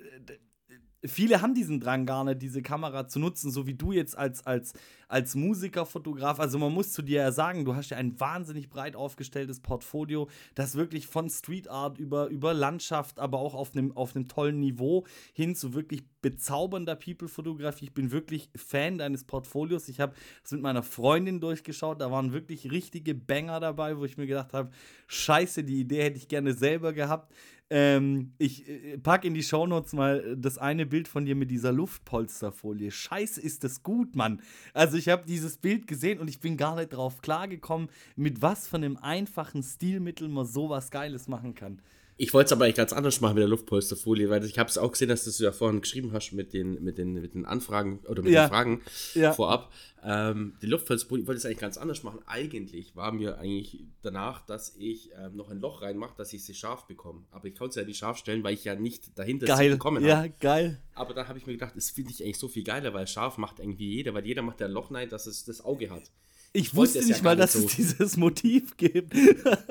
viele haben diesen Drang gar nicht, diese Kamera zu nutzen, so wie du jetzt als, als, als Musiker, Fotograf. Also man muss zu dir ja sagen, du hast ja ein wahnsinnig breit aufgestelltes Portfolio, das wirklich von Street Art über, über Landschaft, aber auch auf einem auf tollen Niveau hin zu wirklich bezaubernder People-Fotografie. Ich bin wirklich Fan deines Portfolios. Ich habe es mit meiner Freundin durchgeschaut, da waren wirklich richtige Banger dabei, wo ich mir gedacht habe, scheiße, die Idee hätte ich gerne selber gehabt. Ähm, ich äh, pack in die Shownotes mal das eine Bild von dir mit dieser Luftpolsterfolie. Scheiße, ist das gut, Mann. Also ich habe dieses Bild gesehen und ich bin gar nicht drauf klargekommen, mit was von einem einfachen Stilmittel man sowas Geiles machen kann. Ich wollte es aber eigentlich ganz anders machen mit der Luftpolsterfolie, weil ich habe es auch gesehen, dass du ja vorhin geschrieben hast mit den, mit den, mit den Anfragen oder mit ja. den Fragen ja. vorab. Ähm, die Luftpolsterfolie wollte ich eigentlich ganz anders machen. Eigentlich war mir eigentlich danach, dass ich ähm, noch ein Loch reinmache, dass ich sie scharf bekomme. Aber ich konnte sie ja nicht scharf stellen, weil ich ja nicht dahinter geil. sie bekommen habe. Ja, geil. Aber da habe ich mir gedacht, das finde ich eigentlich so viel geiler, weil scharf macht irgendwie jeder, weil jeder macht ja ein Loch rein, dass es das Auge hat. Ich wusste nicht ja mal, dass so. es dieses Motiv gibt.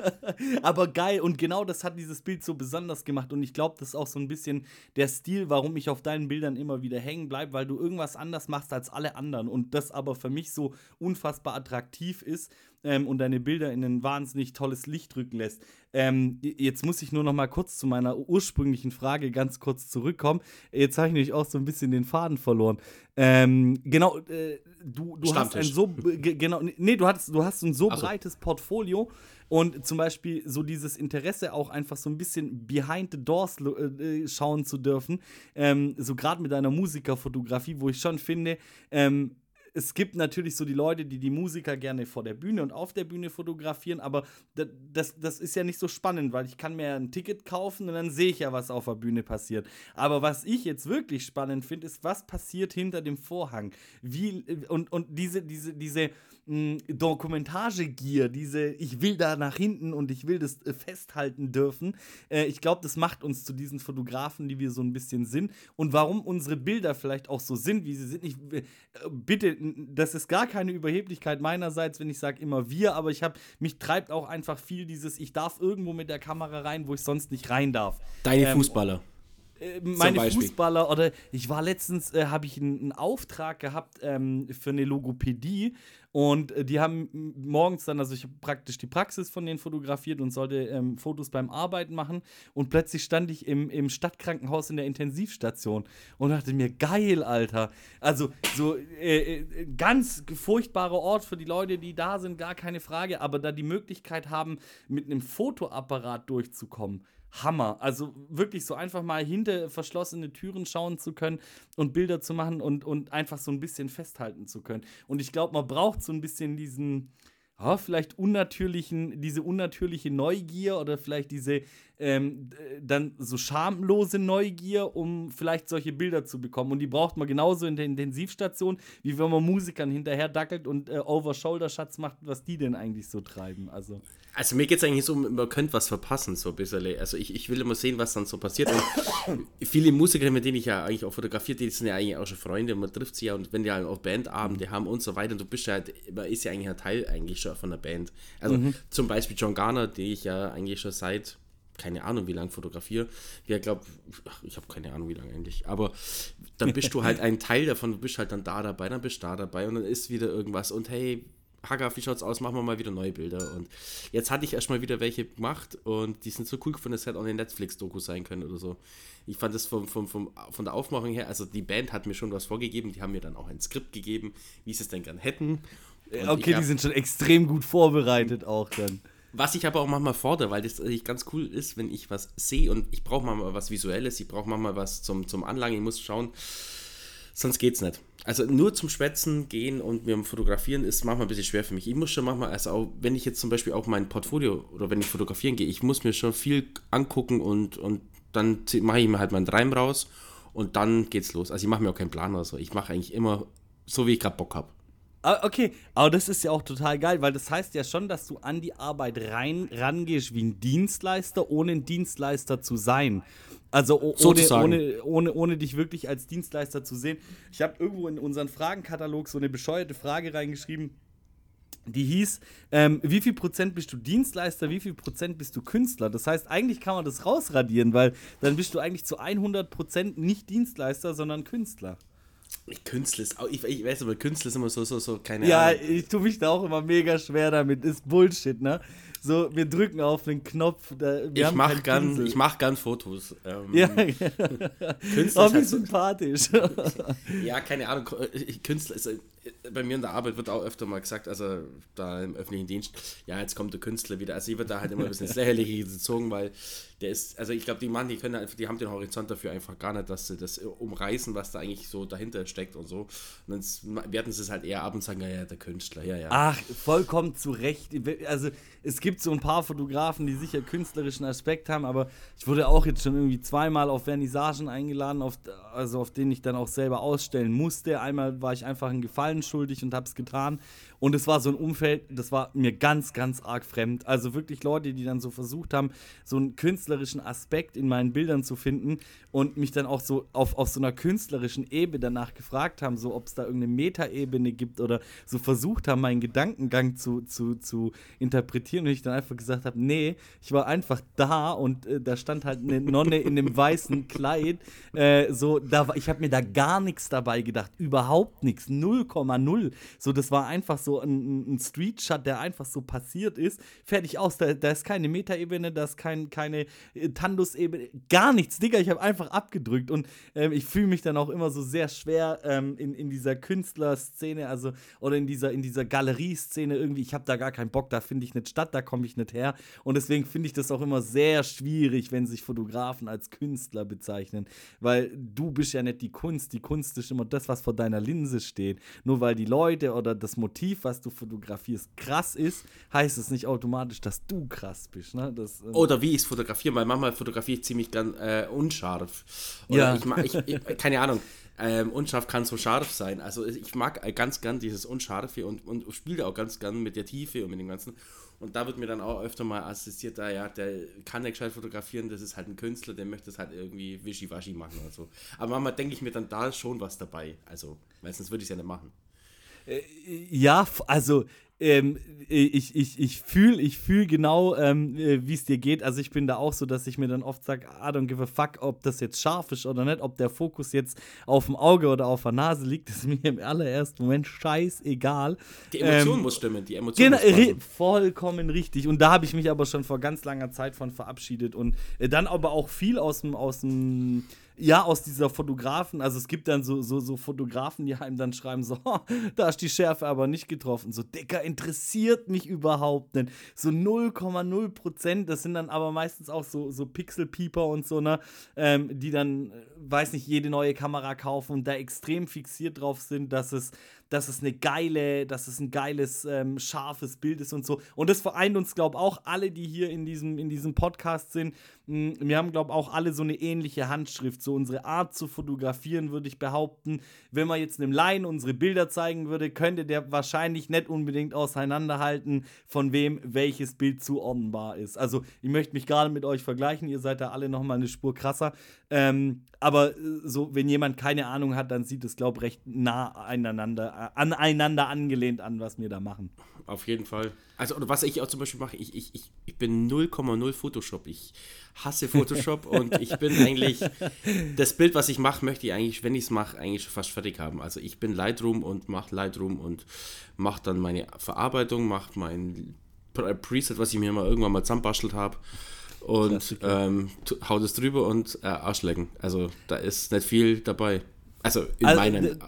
Aber geil. Und genau das hat dieses Bild so besonders gemacht. Und ich glaube, das ist auch so ein bisschen der Stil, warum ich auf deinen Bildern immer wieder hängen bleibe, weil du irgendwas anders machst als alle anderen. Und das aber für mich so unfassbar attraktiv ist ähm, und deine Bilder in ein wahnsinnig tolles Licht rücken lässt. Ähm, jetzt muss ich nur noch mal kurz zu meiner ursprünglichen Frage ganz kurz zurückkommen. Jetzt habe ich nämlich auch so ein bisschen den Faden verloren. Ähm, genau, äh, du, du hast ein so genau, nee, du hast, du hast ein so, so. breites Portfolio und zum Beispiel so dieses Interesse auch einfach so ein bisschen behind the doors äh, schauen zu dürfen, ähm, so gerade mit deiner Musikerfotografie, wo ich schon finde, ähm, es gibt natürlich so die Leute, die die Musiker gerne vor der Bühne und auf der Bühne fotografieren, aber das, das ist ja nicht so spannend, weil ich kann mir ein Ticket kaufen und dann sehe ich ja, was auf der Bühne passiert. Aber was ich jetzt wirklich spannend finde, ist, was passiert hinter dem Vorhang. Wie, und, und diese, diese, diese mh, Dokumentagegier, diese, ich will da nach hinten und ich will das äh, festhalten dürfen. Äh, ich glaube, das macht uns zu diesen Fotografen, die wir so ein bisschen sind. Und warum unsere Bilder vielleicht auch so sind, wie sie sind. Ich, äh, bitte das ist gar keine Überheblichkeit meinerseits, wenn ich sage immer wir, aber ich habe, mich treibt auch einfach viel dieses, ich darf irgendwo mit der Kamera rein, wo ich sonst nicht rein darf. Deine ähm, Fußballer. Äh, meine Fußballer oder ich war letztens, äh, habe ich einen, einen, Auftrag gehabt ähm, für eine Logopädie und äh, die haben morgens dann, also ich habe praktisch die Praxis von denen fotografiert und sollte ähm, Fotos beim Arbeiten machen und plötzlich stand ich im, im Stadtkrankenhaus in der Intensivstation und dachte mir, geil, Alter. Also so äh, äh ganz furchtbarer Ort für die Leute, die da sind, gar keine Frage, aber da die Möglichkeit haben, mit einem Fotoapparat durchzukommen Hammer. Also wirklich so einfach mal hinter verschlossene Türen schauen zu können und Bilder zu machen und, und einfach so ein bisschen festhalten zu können. Und ich glaube, man braucht so ein bisschen diesen, oh, vielleicht unnatürlichen, diese unnatürliche Neugier oder vielleicht diese ähm, dann so schamlose Neugier, um vielleicht solche Bilder zu bekommen. Und die braucht man genauso in der Intensivstation, wie wenn man Musikern hinterher dackelt und äh, Over-Shoulder-Shots macht, was die denn eigentlich so treiben. Also. Also mir geht es eigentlich so, man könnte was verpassen, so ein bisschen. Also ich, ich will immer sehen, was dann so passiert. Und viele Musiker, mit denen ich ja eigentlich auch fotografiert, die sind ja eigentlich auch schon Freunde, man trifft sie ja und wenn die halt auch Bandabende haben und so weiter, und du bist ja halt, man ist ja eigentlich ein Teil eigentlich schon von der Band. Also mhm. zum Beispiel John Garner, die ich ja eigentlich schon seit keine Ahnung, wie lange fotografiere. Ja, glaube, ich habe keine Ahnung, wie lange eigentlich. Aber dann bist du halt ein Teil davon, du bist halt dann da dabei, dann bist du da dabei und dann ist wieder irgendwas und hey, Haga, wie schaut's aus? Machen wir mal wieder neue Bilder. Und jetzt hatte ich erstmal wieder welche gemacht und die sind so cool gefunden, dass es hätte auch eine Netflix-Doku sein können oder so. Ich fand das vom, vom, vom, von der Aufmachung her, also die Band hat mir schon was vorgegeben, die haben mir dann auch ein Skript gegeben, wie sie es denn gern hätten. Und okay, die sind schon extrem gut vorbereitet auch dann. Was ich aber auch manchmal fordere, weil das ganz cool ist, wenn ich was sehe und ich brauche manchmal was Visuelles, ich brauche manchmal was zum, zum Anlangen, ich muss schauen, sonst geht's nicht. Also nur zum Schwätzen gehen und mir Fotografieren ist manchmal ein bisschen schwer für mich. Ich muss schon manchmal, also auch, wenn ich jetzt zum Beispiel auch mein Portfolio oder wenn ich fotografieren gehe, ich muss mir schon viel angucken und, und dann mache ich mir halt meinen Reim raus und dann geht's los. Also ich mache mir auch keinen Plan oder so. Ich mache eigentlich immer so, wie ich gerade Bock habe. Ah, okay, aber das ist ja auch total geil, weil das heißt ja schon, dass du an die Arbeit rein rangehst wie ein Dienstleister, ohne ein Dienstleister zu sein. Also ohne, ohne, ohne, ohne dich wirklich als Dienstleister zu sehen. Ich habe irgendwo in unseren Fragenkatalog so eine bescheuerte Frage reingeschrieben, die hieß, ähm, wie viel Prozent bist du Dienstleister, wie viel Prozent bist du Künstler? Das heißt, eigentlich kann man das rausradieren, weil dann bist du eigentlich zu 100 Prozent nicht Dienstleister, sondern Künstler. Künstler ist, ich, ich weiß aber, Künstler ist immer so, so, so, keine ja, Ahnung. Ja, ich tue mich da auch immer mega schwer damit. Ist Bullshit, ne? so, wir drücken auf den Knopf. Da, ich mache gern, mach gern Fotos. Ähm, ja, Künstler oh, wie halt sympathisch. ja, keine Ahnung. Künstler ist, bei mir in der Arbeit wird auch öfter mal gesagt, also da im öffentlichen Dienst, ja, jetzt kommt der Künstler wieder. Also ich wird da halt immer ein bisschen ins Lächerliche gezogen, weil der ist, also ich glaube, die Mann, die können einfach, die haben den Horizont dafür einfach gar nicht, dass sie das umreißen, was da eigentlich so dahinter steckt und so. Und dann werden sie es halt eher ab und sagen, ja, ja, der Künstler, ja, ja. Ach, vollkommen zu Recht. Also es gibt so ein paar Fotografen, die sicher künstlerischen Aspekt haben, aber ich wurde auch jetzt schon irgendwie zweimal auf Vernissagen eingeladen, auf, also auf denen ich dann auch selber ausstellen musste. Einmal war ich einfach einen Gefallen schuldig und habe es getan. Und es war so ein Umfeld, das war mir ganz, ganz arg fremd. Also wirklich Leute, die dann so versucht haben, so einen künstlerischen Aspekt in meinen Bildern zu finden und mich dann auch so auf, auf so einer künstlerischen Ebene danach gefragt haben, so ob es da irgendeine Metaebene gibt oder so versucht haben, meinen Gedankengang zu, zu, zu interpretieren. Und ich dann einfach gesagt habe, nee, ich war einfach da und äh, da stand halt eine Nonne in einem weißen Kleid. Äh, so, da, ich habe mir da gar nichts dabei gedacht, überhaupt nichts, 0,0. So, das war einfach so ein, ein Street-Shot, der einfach so passiert ist. Fertig aus. Da, da ist keine Metaebene, da ist kein, keine äh, Tandus-Ebene, gar nichts, Digga. Ich habe einfach abgedrückt und ähm, ich fühle mich dann auch immer so sehr schwer ähm, in, in dieser Künstlerszene, also oder in dieser, in dieser Galerieszene irgendwie. Ich habe da gar keinen Bock, da finde ich nicht statt, da komme ich nicht her. Und deswegen finde ich das auch immer sehr schwierig, wenn sich Fotografen als Künstler bezeichnen, weil du bist ja nicht die Kunst. Die Kunst ist immer das, was vor deiner Linse steht. Nur weil die Leute oder das Motiv was du fotografierst, krass ist, heißt es nicht automatisch, dass du krass bist. Ne? Das, ähm Oder wie ich es fotografiere, weil manchmal fotografiere ich ziemlich gern äh, unscharf. Oder ja. ich, ich, ich, keine Ahnung. Ähm, unscharf kann so scharf sein. Also ich mag ganz gern dieses Unscharfe und, und spiele auch ganz gern mit der Tiefe und mit dem Ganzen. Und da wird mir dann auch öfter mal assistiert, da ja, der kann nicht gescheit fotografieren, das ist halt ein Künstler, der möchte es halt irgendwie wischiwaschi machen oder so. Aber manchmal denke ich mir dann da schon was dabei. Also, meistens würde ich es ja nicht machen. Äh, ja, also ähm, ich, ich, ich fühle ich fühl genau, ähm, äh, wie es dir geht. Also ich bin da auch so, dass ich mir dann oft sage, I don't give a fuck, ob das jetzt scharf ist oder nicht, ob der Fokus jetzt auf dem Auge oder auf der Nase liegt, ist mir im allerersten Moment scheißegal. Die Emotion ähm, muss stimmen, die Emotion genau, muss vollkommen richtig. Und da habe ich mich aber schon vor ganz langer Zeit von verabschiedet und äh, dann aber auch viel aus dem, aus dem ja, aus dieser Fotografen, also es gibt dann so, so, so Fotografen, die einem dann schreiben, so, da ist die Schärfe aber nicht getroffen. So, Dicker, interessiert mich überhaupt nicht. So 0,0 Prozent, das sind dann aber meistens auch so, so Pixel-Pieper und so, ne, ähm, die dann, äh, weiß nicht, jede neue Kamera kaufen und da extrem fixiert drauf sind, dass es, dass es eine geile, dass es ein geiles, ähm, scharfes Bild ist und so. Und das vereint uns, glaube ich, auch alle, die hier in diesem, in diesem Podcast sind. Hm, wir haben, glaube ich, auch alle so eine ähnliche Handschrift. So unsere Art zu fotografieren, würde ich behaupten. Wenn man jetzt einem Laien unsere Bilder zeigen würde, könnte der wahrscheinlich nicht unbedingt auseinanderhalten, von wem welches Bild zuordnenbar ist. Also, ich möchte mich gerade mit euch vergleichen. Ihr seid da alle nochmal eine Spur krasser. Ähm, aber äh, so, wenn jemand keine Ahnung hat, dann sieht es, glaube ich, recht nah aneinander, äh, aneinander angelehnt an, was wir da machen. Auf jeden Fall. Also, was ich auch zum Beispiel mache, ich, ich, ich, ich bin 0,0 Photoshop. Ich hasse Photoshop und ich bin eigentlich, das Bild, was ich mache, möchte ich eigentlich, wenn ich es mache, eigentlich fast fertig haben. Also ich bin Lightroom und mache Lightroom und mache dann meine Verarbeitung, mache mein Preset, was ich mir mal irgendwann mal zusammenbastelt habe und ähm, hau das drüber und äh, ausschlecken. Also da ist nicht viel dabei. Also in also, meinen.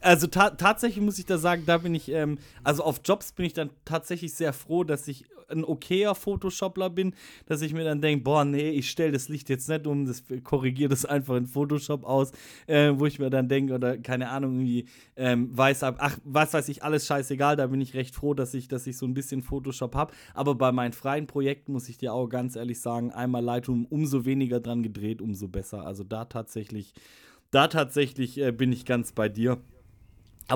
Also ta tatsächlich muss ich da sagen, da bin ich, ähm, also auf Jobs bin ich dann tatsächlich sehr froh, dass ich ein okayer Photoshopler bin, dass ich mir dann denke, boah, nee, ich stelle das Licht jetzt nicht um, das korrigiere das einfach in Photoshop aus, äh, wo ich mir dann denke, oder keine Ahnung, irgendwie ähm, weiß ab, ach, was weiß ich, alles scheißegal, da bin ich recht froh, dass ich, dass ich so ein bisschen Photoshop habe. Aber bei meinen freien Projekten muss ich dir auch ganz ehrlich sagen, einmal Lightroom umso weniger dran gedreht, umso besser. Also da tatsächlich, da tatsächlich äh, bin ich ganz bei dir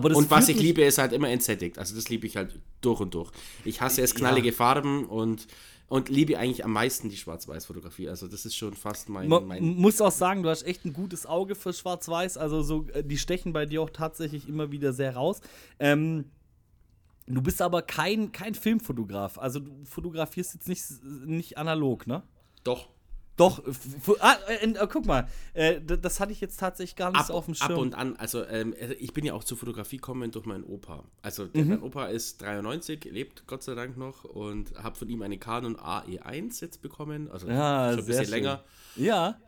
und was ich liebe, ist halt immer entsättigt. Also das liebe ich halt durch und durch. Ich hasse es knallige ja. Farben und, und liebe eigentlich am meisten die Schwarz-Weiß-Fotografie. Also das ist schon fast mein, Man mein muss auch sagen, du hast echt ein gutes Auge für Schwarz-Weiß. Also so, äh, die stechen bei dir auch tatsächlich immer wieder sehr raus. Ähm, du bist aber kein, kein Filmfotograf. Also du fotografierst jetzt nicht, nicht analog, ne? Doch. Doch, ah, äh, äh, guck mal, äh, das hatte ich jetzt tatsächlich gar nicht ab, so auf dem Schirm. Ab und an, also ähm, äh, ich bin ja auch zur Fotografie gekommen durch meinen Opa. Also mhm. mein Opa ist 93, lebt Gott sei Dank noch und habe von ihm eine Canon AE1 jetzt bekommen, also ja, schon ein bisschen länger. Ja.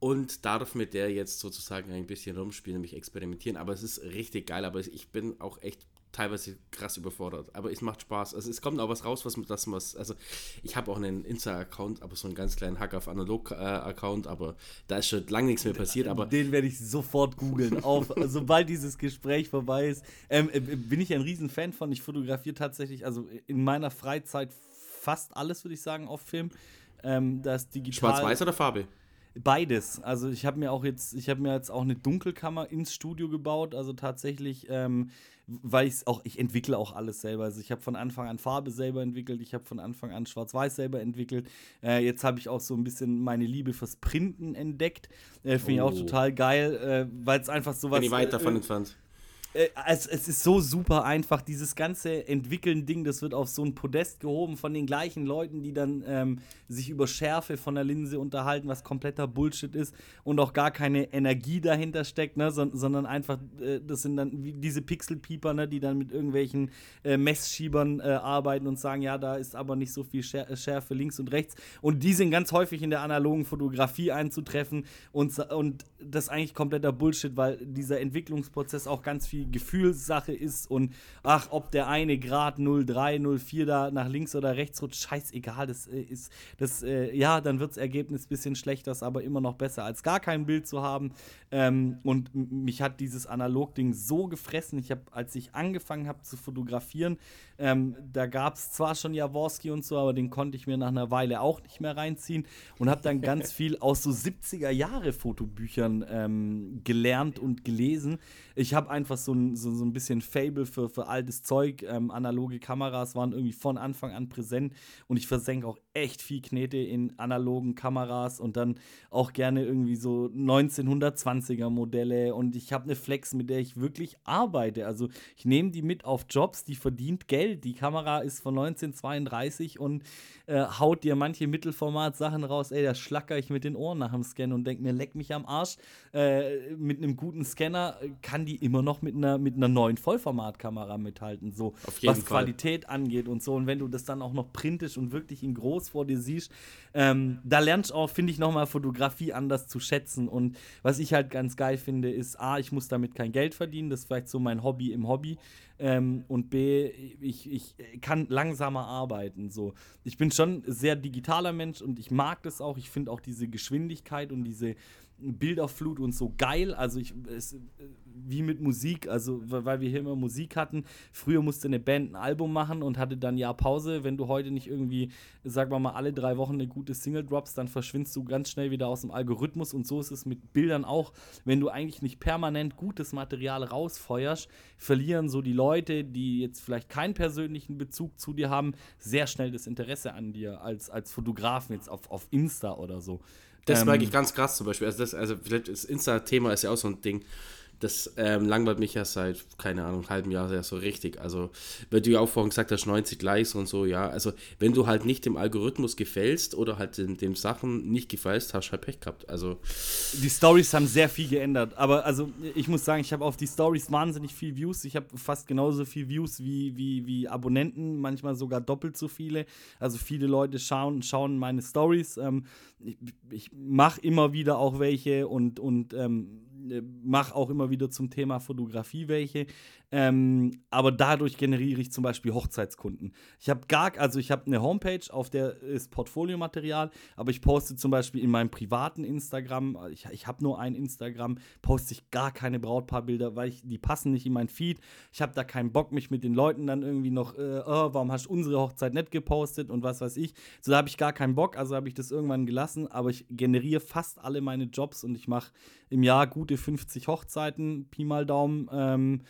Und darf mit der jetzt sozusagen ein bisschen rumspielen, nämlich experimentieren. Aber es ist richtig geil, aber ich bin auch echt teilweise krass überfordert. Aber es macht Spaß. Also es kommt auch was raus, was das was. Also ich habe auch einen Insta-Account, aber so einen ganz kleinen Hack auf Analog-Account, aber da ist schon lange nichts mehr passiert. Aber den werde ich sofort googeln. sobald dieses Gespräch vorbei ist. Ähm, äh, bin ich ein Riesenfan von. Ich fotografiere tatsächlich, also in meiner Freizeit fast alles, würde ich sagen, auf Film. Ähm, das digital. Schwarz-Weiß oder Farbe? Beides. Also ich habe mir auch jetzt, ich habe mir jetzt auch eine Dunkelkammer ins Studio gebaut. Also tatsächlich, ähm, weil ich auch, ich entwickle auch alles selber. Also ich habe von Anfang an Farbe selber entwickelt, ich habe von Anfang an Schwarz-Weiß selber entwickelt. Äh, jetzt habe ich auch so ein bisschen meine Liebe fürs Printen entdeckt. Äh, Finde oh. ich auch oh. total geil, äh, weil es einfach so was. Bin ich weit davon entfernt es, es, ist so super einfach, dieses ganze Entwickeln-Ding, das wird auf so ein Podest gehoben von den gleichen Leuten, die dann ähm, sich über Schärfe von der Linse unterhalten, was kompletter Bullshit ist und auch gar keine Energie dahinter steckt, ne, so, sondern einfach, äh, das sind dann diese Pixelpieper, ne, die dann mit irgendwelchen äh, Messschiebern äh, arbeiten und sagen, ja, da ist aber nicht so viel Schärfe links und rechts. Und die sind ganz häufig in der analogen Fotografie einzutreffen und, und das ist eigentlich kompletter Bullshit, weil dieser Entwicklungsprozess auch ganz viel Gefühlssache ist und ach, ob der eine Grad 03, 04 da nach links oder rechts rutscht, scheißegal, das äh, ist, das, äh, ja, dann wird das Ergebnis ein bisschen schlechter, ist aber immer noch besser, als gar kein Bild zu haben. Ähm, und mich hat dieses Analog-Ding so gefressen. Ich habe, als ich angefangen habe zu fotografieren, ähm, da gab es zwar schon Jaworski und so, aber den konnte ich mir nach einer Weile auch nicht mehr reinziehen und habe dann ganz viel aus so 70er Jahre Fotobüchern ähm, gelernt und gelesen. Ich habe einfach so ein, so, so ein bisschen Fable für, für altes Zeug. Ähm, analoge Kameras waren irgendwie von Anfang an präsent und ich versenke auch echt viel Knete in analogen Kameras und dann auch gerne irgendwie so 1920er Modelle und ich habe eine Flex, mit der ich wirklich arbeite. Also ich nehme die mit auf Jobs, die verdient Geld. Die Kamera ist von 1932 und äh, haut dir manche Mittelformat-Sachen raus. Ey, da schlacker ich mit den Ohren nach dem Scan und denke mir, leck mich am Arsch. Äh, mit einem guten Scanner kann die immer noch mit einer, mit einer neuen Vollformatkamera mithalten. So, was Fall. Qualität angeht und so. Und wenn du das dann auch noch printest und wirklich in groß vor dir siehst, ähm, da lernst du auch, finde ich, nochmal Fotografie anders zu schätzen. Und was ich halt ganz geil finde, ist, A, ich muss damit kein Geld verdienen. Das ist vielleicht so mein Hobby im Hobby. Ähm, und B, ich, ich kann langsamer arbeiten. So. Ich bin schon sehr digitaler Mensch und ich mag das auch. Ich finde auch diese Geschwindigkeit und diese Bilderflut und so geil. Also ich, es, wie mit Musik, also weil wir hier immer Musik hatten. Früher musste eine Band ein Album machen und hatte dann ja Pause. Wenn du heute nicht irgendwie, sagen wir mal, alle drei Wochen eine gute Single drops, dann verschwindest du ganz schnell wieder aus dem Algorithmus. Und so ist es mit Bildern auch. Wenn du eigentlich nicht permanent gutes Material rausfeuerst, verlieren so die Leute, die jetzt vielleicht keinen persönlichen Bezug zu dir haben, sehr schnell das Interesse an dir als, als Fotografen jetzt auf, auf Insta oder so. Das ähm, merke ich ganz krass zum Beispiel. Also, das, also vielleicht das Insta-Thema ist ja auch so ein Ding das ähm, langweilt mich ja seit, keine Ahnung, einem halben Jahr ja so richtig. Also, wenn du ja auch vorhin gesagt hast, 90 Likes und so, ja. Also, wenn du halt nicht dem Algorithmus gefällst oder halt den, dem Sachen nicht gefällst, hast du halt Pech gehabt. Also. Die Stories haben sehr viel geändert. Aber also, ich muss sagen, ich habe auf die Stories wahnsinnig viel Views. Ich habe fast genauso viel Views wie, wie, wie Abonnenten, manchmal sogar doppelt so viele. Also, viele Leute schauen, schauen meine Stories. Ähm, ich, ich mache immer wieder auch welche und, und ähm, äh, mache auch immer wieder zum Thema Fotografie welche. Ähm, aber dadurch generiere ich zum Beispiel Hochzeitskunden. Ich habe gar, also ich habe eine Homepage, auf der ist Portfoliomaterial, aber ich poste zum Beispiel in meinem privaten Instagram, ich, ich habe nur ein Instagram, poste ich gar keine Brautpaarbilder, weil ich, die passen nicht in mein Feed. Ich habe da keinen Bock, mich mit den Leuten dann irgendwie noch, äh, oh, warum hast du unsere Hochzeit nicht gepostet und was weiß ich. So da habe ich gar keinen Bock, also habe ich das irgendwann gelassen, aber ich generiere fast alle meine Jobs und ich mache im Jahr gute 50 Hochzeiten, Pi mal Daumen. Ähm,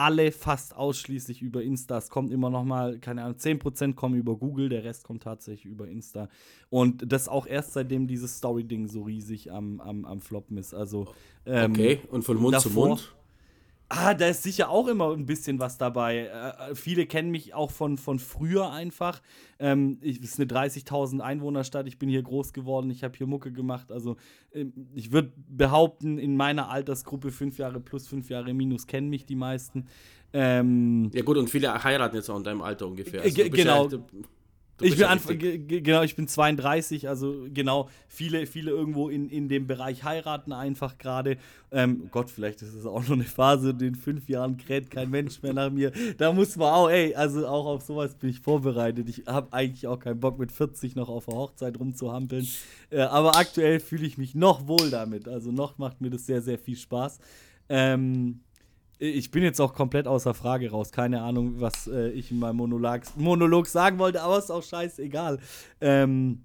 alle fast ausschließlich über Insta. Es kommt immer noch mal, keine Ahnung, 10% kommen über Google, der Rest kommt tatsächlich über Insta. Und das auch erst seitdem dieses Story-Ding so riesig am, am, am Floppen ist. Also, ähm, okay, und von Mund davor, zu Mund? Ah, da ist sicher auch immer ein bisschen was dabei. Äh, viele kennen mich auch von, von früher einfach. Ähm, ich, es ist eine 30.000 Einwohnerstadt. Ich bin hier groß geworden. Ich habe hier Mucke gemacht. Also, ähm, ich würde behaupten, in meiner Altersgruppe fünf Jahre plus, fünf Jahre minus kennen mich die meisten. Ähm, ja, gut, und viele heiraten jetzt auch in deinem Alter ungefähr. Also, genau. Ja, ich bin, Anfang, genau, ich bin 32, also genau, viele, viele irgendwo in, in dem Bereich heiraten einfach gerade. Ähm, Gott, vielleicht ist es auch noch eine Phase, in fünf Jahren kräht kein Mensch mehr nach mir. Da muss man auch, ey, also auch auf sowas bin ich vorbereitet. Ich habe eigentlich auch keinen Bock mit 40 noch auf der Hochzeit rumzuhampeln. Äh, aber aktuell fühle ich mich noch wohl damit. Also noch macht mir das sehr, sehr viel Spaß. Ähm, ich bin jetzt auch komplett außer Frage raus. Keine Ahnung, was äh, ich in meinem Monolog, Monolog sagen wollte, aber ist auch scheißegal. Ähm,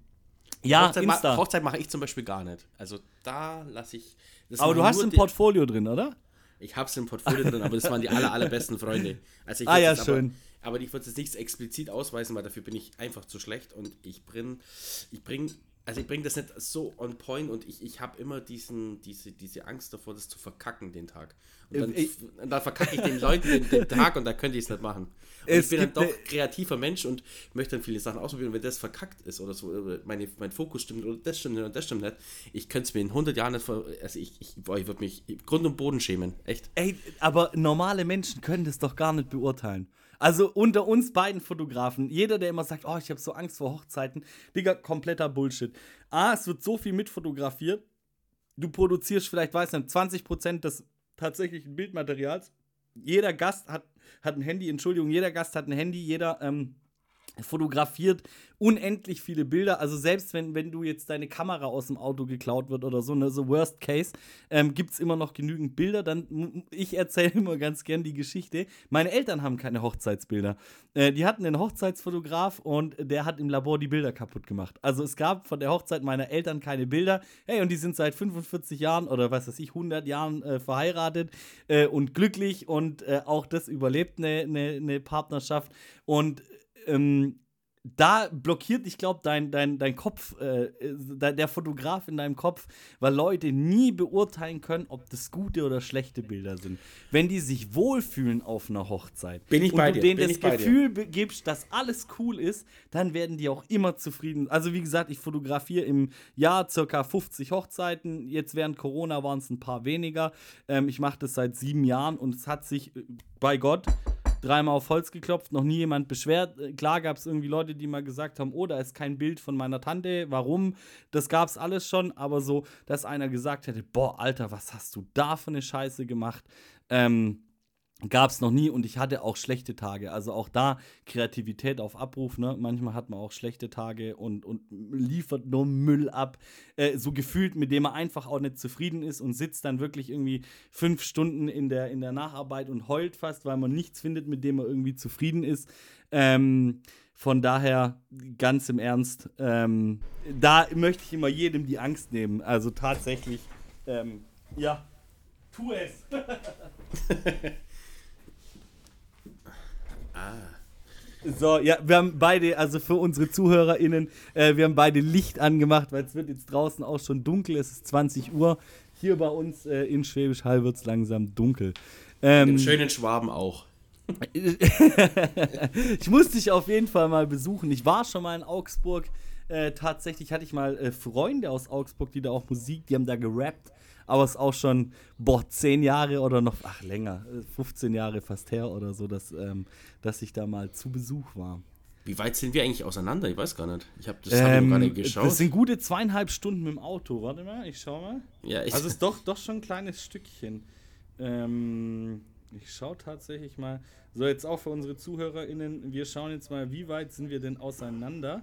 ja, Hochzeit, Insta. Ma Hochzeit mache ich zum Beispiel gar nicht. Also da lasse ich. aber du hast ein Portfolio drin, oder? Ich habe es im Portfolio drin, aber das waren die aller, allerbesten Freunde. Also ah ja, schön. Aber, aber ich würde es nicht explizit ausweisen, weil dafür bin ich einfach zu schlecht und ich bringe ich bring also ich bringe das nicht so on point und ich, ich habe immer diesen, diese, diese Angst davor, das zu verkacken, den Tag. Und dann, ich, dann verkacke ich den Leuten den, den, Tag und da könnte ich es nicht machen. Und ich bin dann doch kreativer Mensch und möchte dann viele Sachen ausprobieren. Und wenn das verkackt ist oder so, oder meine, mein Fokus stimmt oder das stimmt nicht und das stimmt nicht, ich könnte es mir in 100 Jahren nicht, ver also ich, ich, ich würde mich Grund und Boden schämen, echt. Ey, aber normale Menschen können das doch gar nicht beurteilen. Also unter uns beiden Fotografen, jeder, der immer sagt, oh, ich habe so Angst vor Hochzeiten, Digga, kompletter Bullshit. A, es wird so viel mitfotografiert. Du produzierst vielleicht, weiß nicht, 20% des tatsächlichen Bildmaterials. Jeder Gast hat, hat ein Handy, Entschuldigung, jeder Gast hat ein Handy, jeder ähm, fotografiert unendlich viele Bilder. Also selbst wenn, wenn du jetzt deine Kamera aus dem Auto geklaut wird oder so, ne, so Worst Case, ähm, gibt es immer noch genügend Bilder. Dann, ich erzähle immer ganz gern die Geschichte. Meine Eltern haben keine Hochzeitsbilder. Äh, die hatten einen Hochzeitsfotograf und der hat im Labor die Bilder kaputt gemacht. Also es gab von der Hochzeit meiner Eltern keine Bilder. Hey, und die sind seit 45 Jahren oder was weiß ich, 100 Jahren äh, verheiratet äh, und glücklich und äh, auch das überlebt eine, eine, eine Partnerschaft. Und ähm, da blockiert, ich glaube, dein, dein, dein Kopf, äh, der Fotograf in deinem Kopf, weil Leute nie beurteilen können, ob das gute oder schlechte Bilder sind. Wenn die sich wohlfühlen auf einer Hochzeit Bin ich und bei du dir, denen bin das. Gefühl gibst, dass alles cool ist, dann werden die auch immer zufrieden. Also wie gesagt, ich fotografiere im Jahr circa 50 Hochzeiten. Jetzt während Corona waren es ein paar weniger. Ähm, ich mache das seit sieben Jahren und es hat sich äh, bei Gott dreimal auf Holz geklopft, noch nie jemand beschwert. Klar gab es irgendwie Leute, die mal gesagt haben, oh, da ist kein Bild von meiner Tante, warum? Das gab es alles schon, aber so, dass einer gesagt hätte, boah, Alter, was hast du da für eine Scheiße gemacht? Ähm, Gab es noch nie und ich hatte auch schlechte Tage. Also auch da Kreativität auf Abruf. Ne? Manchmal hat man auch schlechte Tage und, und liefert nur Müll ab. Äh, so gefühlt, mit dem man einfach auch nicht zufrieden ist und sitzt dann wirklich irgendwie fünf Stunden in der, in der Nacharbeit und heult fast, weil man nichts findet, mit dem man irgendwie zufrieden ist. Ähm, von daher, ganz im Ernst, ähm, da möchte ich immer jedem die Angst nehmen. Also tatsächlich, ähm, ja, tu es. So, ja, wir haben beide, also für unsere ZuhörerInnen, äh, wir haben beide Licht angemacht, weil es wird jetzt draußen auch schon dunkel, es ist 20 Uhr. Hier bei uns äh, in Schwäbisch Hall wird es langsam dunkel. Ähm, Im schönen Schwaben auch. ich muss dich auf jeden Fall mal besuchen. Ich war schon mal in Augsburg. Äh, tatsächlich hatte ich mal äh, Freunde aus Augsburg, die da auch Musik, die haben da gerappt. Aber es ist auch schon, boah, zehn Jahre oder noch, ach länger, äh, 15 Jahre fast her oder so, dass, ähm, dass ich da mal zu Besuch war. Wie weit sind wir eigentlich auseinander? Ich weiß gar nicht. Ich habe das hab noch gar nicht geschaut. Ähm, das sind gute zweieinhalb Stunden mit dem Auto. Warte mal, ich schau mal. ja, ich, Also es ist doch, doch schon ein kleines Stückchen. Ähm, ich schaue tatsächlich mal. So, jetzt auch für unsere ZuhörerInnen. Wir schauen jetzt mal, wie weit sind wir denn auseinander?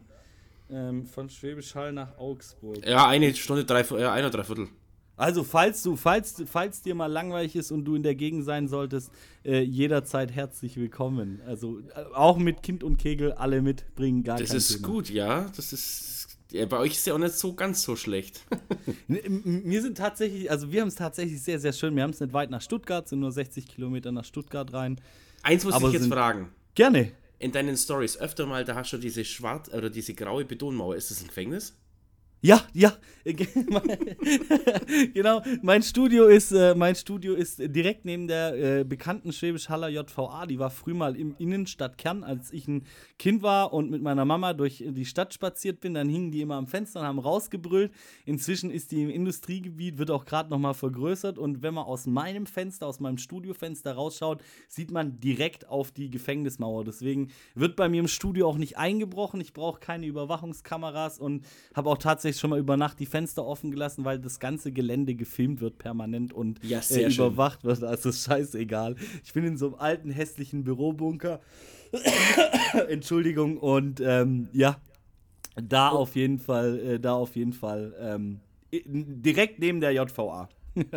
Ähm, von Schwäbisch Hall nach Augsburg. ja, eine Stunde, drei, ja, ein oder drei Viertel. Also, falls du, falls, falls dir mal langweilig ist und du in der Gegend sein solltest, äh, jederzeit herzlich willkommen. Also äh, auch mit Kind und Kegel alle mitbringen, gar Das ist Thema. gut, ja. Das ist. Ja, bei euch ist ja auch nicht so ganz so schlecht. Wir sind tatsächlich, also wir haben es tatsächlich sehr, sehr schön. Wir haben es nicht weit nach Stuttgart, sind nur 60 Kilometer nach Stuttgart rein. Eins muss Aber ich jetzt fragen. Gerne. In deinen Stories öfter mal, da hast du diese schwarz oder diese graue Betonmauer. Ist das ein Gefängnis? Ja, ja. genau. Mein Studio ist, äh, mein Studio ist direkt neben der äh, bekannten Schwäbisch Haller JVA. Die war früh mal im Innenstadtkern, als ich ein Kind war und mit meiner Mama durch die Stadt spaziert bin. Dann hingen die immer am Fenster und haben rausgebrüllt. Inzwischen ist die im Industriegebiet, wird auch gerade noch mal vergrößert. Und wenn man aus meinem Fenster, aus meinem Studiofenster rausschaut, sieht man direkt auf die Gefängnismauer. Deswegen wird bei mir im Studio auch nicht eingebrochen. Ich brauche keine Überwachungskameras und habe auch tatsächlich schon mal über Nacht die Fenster offen gelassen, weil das ganze Gelände gefilmt wird permanent und Ja, äh, sehr schön. überwacht wird. Also ist scheißegal. Ich bin in so einem alten, hässlichen Bürobunker. Entschuldigung. Und ähm, ja, da auf jeden Fall, äh, da auf jeden Fall ähm, direkt neben der JVA.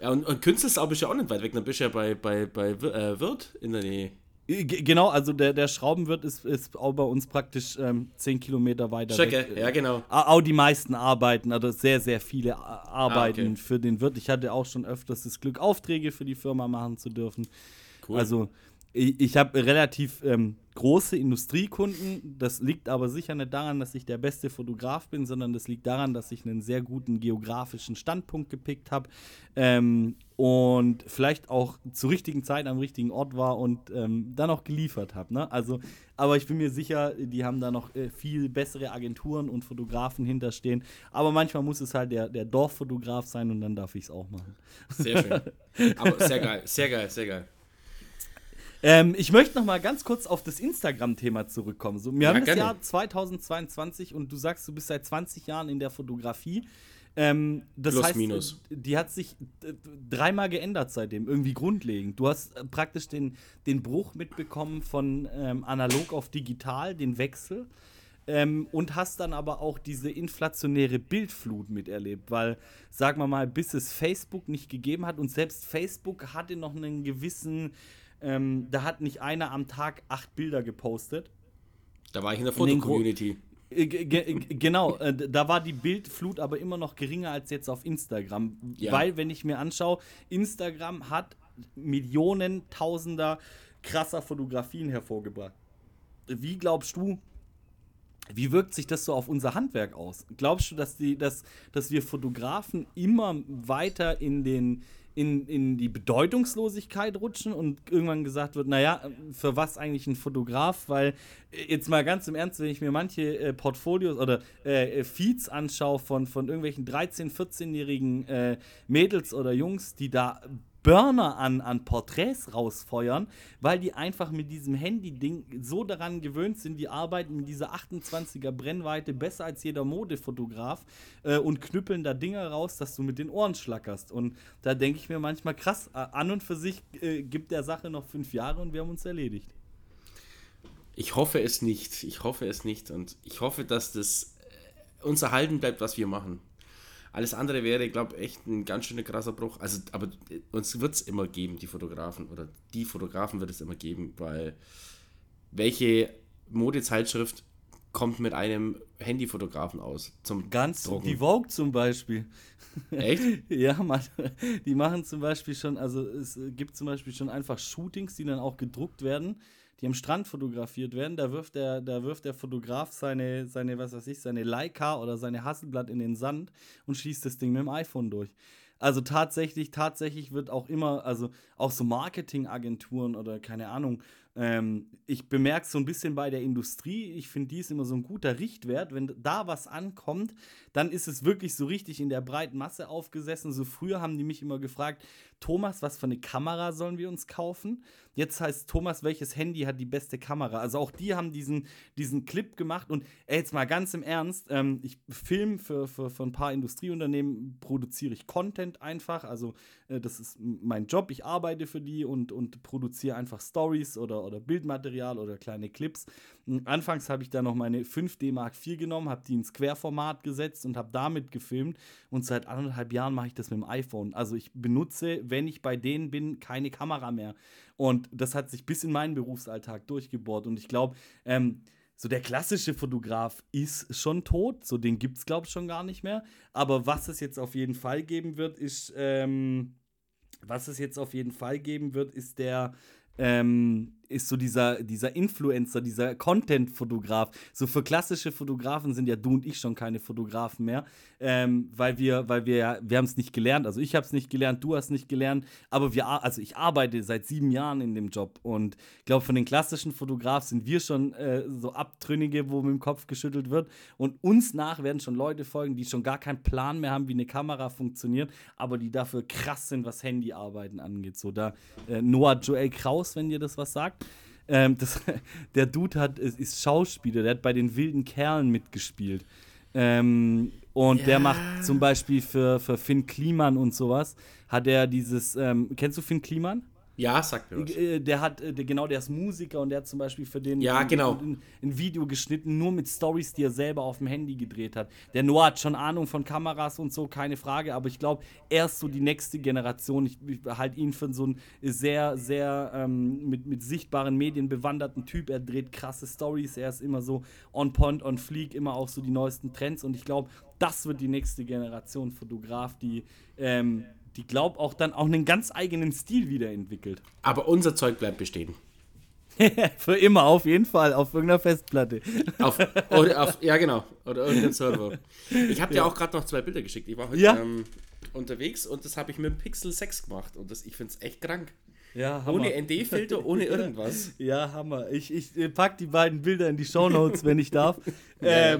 Ja, und, und Künstlersau bist du ja auch nicht weit weg. Dann bist du ja bei, bei, bei äh, Wirt in der Nähe. G genau, also der, der Schraubenwirt ist, ist auch bei uns praktisch ähm, 10 Kilometer weiter Checke, weg. ja, genau. Auch die meisten arbeiten, also sehr, sehr viele arbeiten Ah, okay. für den Wirt. Ich hatte auch schon öfters das Glück, Aufträge für die Firma machen zu dürfen. Cool. Also ich, ich habe relativ ähm, große Industriekunden. Das liegt aber sicher nicht daran, dass ich der beste Fotograf bin, sondern das liegt daran, dass ich einen sehr guten geografischen Standpunkt gepickt habe ähm, und vielleicht auch zur richtigen Zeit am richtigen Ort war und ähm, dann auch geliefert habe. Ne? Also, aber ich bin mir sicher, die haben da noch äh, viel bessere Agenturen und Fotografen hinterstehen. Aber manchmal muss es halt der, der Dorffotograf sein und dann darf ich es auch machen. Sehr schön. Aber sehr geil, sehr geil, sehr geil. Ähm, ich möchte noch mal ganz kurz auf das Instagram-Thema zurückkommen. So, wir Ja, haben das. Jahr 2022 und du sagst, du bist seit 20 Jahren in der Fotografie. Ähm, das Plus, heißt, minus. die hat sich äh, dreimal geändert seitdem, irgendwie grundlegend. Du hast äh, praktisch den, den Bruch mitbekommen von ähm, analog auf digital, den Wechsel. Ähm, und hast dann aber auch diese inflationäre Bildflut miterlebt, weil, sagen wir mal, bis es Facebook nicht gegeben hat und selbst Facebook hatte noch einen gewissen, ähm, da hat nicht einer am Tag acht Bilder gepostet. Da war ich in der Fotocommunity. Äh, ge- Genau, äh, da war die Bildflut aber immer noch geringer als jetzt auf Instagram. Ja. Weil, wenn ich mir anschaue, Instagram hat Millionen, Tausender krasser Fotografien hervorgebracht. Wie glaubst du, wie wirkt sich das so auf unser Handwerk aus? Glaubst du, dass, die, dass, dass wir Fotografen immer weiter in, den, in, in die Bedeutungslosigkeit rutschen und irgendwann gesagt wird, naja, für was eigentlich ein Fotograf? Weil äh, jetzt mal ganz im Ernst, wenn ich mir manche äh, Portfolios oder äh, äh, Feeds anschaue von, von irgendwelchen 13-, 14-jährigen äh, Mädels oder Jungs, die da Burner an, an Porträts rausfeuern, weil die einfach mit diesem Handy-Ding so daran gewöhnt sind, die arbeiten mit dieser 28er Brennweite besser als jeder Modefotograf äh, und knüppeln da Dinger raus, dass du mit den Ohren schlackerst. Und da denke ich mir manchmal, krass, an und für sich äh, gibt der Sache noch fünf Jahre und wir haben uns erledigt. Ich hoffe es nicht. Ich hoffe es nicht. Und ich hoffe, dass das äh, uns erhalten bleibt, was wir machen. Alles andere wäre, glaube ich, echt ein ganz schöner krasser Bruch. Also, aber äh, uns wird es immer geben, die Fotografen. Oder die Fotografen wird es immer geben, weil welche Modezeitschrift kommt mit einem Handyfotografen aus? Zum Ganz, Drucken? die Vogue zum Beispiel. Echt? Ja, man, die machen zum Beispiel schon, also es gibt zum Beispiel schon einfach Shootings, die dann auch gedruckt werden, die am Strand fotografiert werden. Da wirft der, da wirft der Fotograf seine, seine, was weiß ich, seine Leica oder seine Hasselblatt in den Sand und schießt das Ding mit dem iPhone durch. Also tatsächlich, tatsächlich wird auch immer, also auch so Marketingagenturen oder keine Ahnung, ähm, ich bemerke so ein bisschen bei der Industrie, ich finde, die ist immer so ein guter Richtwert. Wenn da was ankommt, dann ist es wirklich so richtig in der breiten Masse aufgesessen. So früher haben die mich immer gefragt, Thomas, was für eine Kamera sollen wir uns kaufen? Jetzt heißt Thomas, welches Handy hat die beste Kamera? Also auch die haben diesen, diesen Clip gemacht und ey, jetzt mal ganz im Ernst, ähm, ich film für, für, für ein paar Industrieunternehmen, produziere ich Content einfach, also äh, das ist mein Job, ich arbeite für die und, und produziere einfach Stories oder, oder Bildmaterial oder kleine Clips. M, Anfangs habe ich da noch meine 5D Mark IV genommen, habe die ins Querformat gesetzt und habe damit gefilmt und seit anderthalb Jahren mache ich das mit dem iPhone. Also ich benutze, wenn ich bei denen bin, keine Kamera mehr. Und das hat sich bis in meinen Berufsalltag durchgebohrt. Und ich glaube, ähm, so der klassische Fotograf ist schon tot. So den gibt es, glaube ich, schon gar nicht mehr. Aber was es jetzt auf jeden Fall geben wird, ist, ähm, was es jetzt auf jeden Fall geben wird, ist der, ähm, ist so dieser, dieser Influencer, dieser Content-Fotograf. So für klassische Fotografen sind ja du und ich schon keine Fotografen mehr, ähm, weil wir, weil wir ja, wir haben es nicht gelernt. Also ich habe es nicht gelernt, du hast nicht gelernt, aber wir, also ich arbeite seit sieben Jahren in dem Job und ich glaube, von den klassischen Fotografen sind wir schon äh, so Abtrünnige, wo mit dem Kopf geschüttelt wird. Und uns nach werden schon Leute folgen, die schon gar keinen Plan mehr haben, wie eine Kamera funktioniert, aber die dafür krass sind, was Handyarbeiten angeht. So da äh, Noah Joel Kraus, wenn dir das was sagt. Ähm, das, der Dude hat, ist, ist Schauspieler, der hat bei den wilden Kerlen mitgespielt. Ähm, und der Ja. macht zum Beispiel für, für Finn Kliman und sowas, hat er dieses, ähm, kennst du Finn Kliman? Ja, sagt mir was. Äh, Der hat, äh, der, genau, der ist Musiker und der hat zum Beispiel für den Ja, ein, genau. ein, ein Video geschnitten, nur mit Stories, die er selber auf dem Handy gedreht hat. Der Noah hat schon Ahnung von Kameras und so, keine Frage, aber ich glaube, er ist so die nächste Generation. Ich, ich halte ihn für so einen sehr, sehr ähm, mit, mit sichtbaren Medien bewanderten Typ. Er dreht krasse Stories, er ist immer so on point, on fleek, immer auch so die neuesten Trends und ich glaube, das wird die nächste Generation Fotograf, die ähm, die glaub auch dann auch einen ganz eigenen Stil wiederentwickelt. Aber unser Zeug bleibt bestehen. Für immer, auf jeden Fall, auf irgendeiner Festplatte. Auf, oder auf, ja, genau. Oder irgendein Server. Ich habe dir auch gerade noch zwei Bilder geschickt. Ich war heute Ja. ähm, unterwegs und das habe ich mit dem Pixel 6 gemacht. Und das, ich finde es echt krank. Ja, Ohne ND-Filter, ohne irgendwas. Ja, Hammer. Ich, ich äh, pack die beiden Bilder in die Shownotes, wenn ich darf. Ja.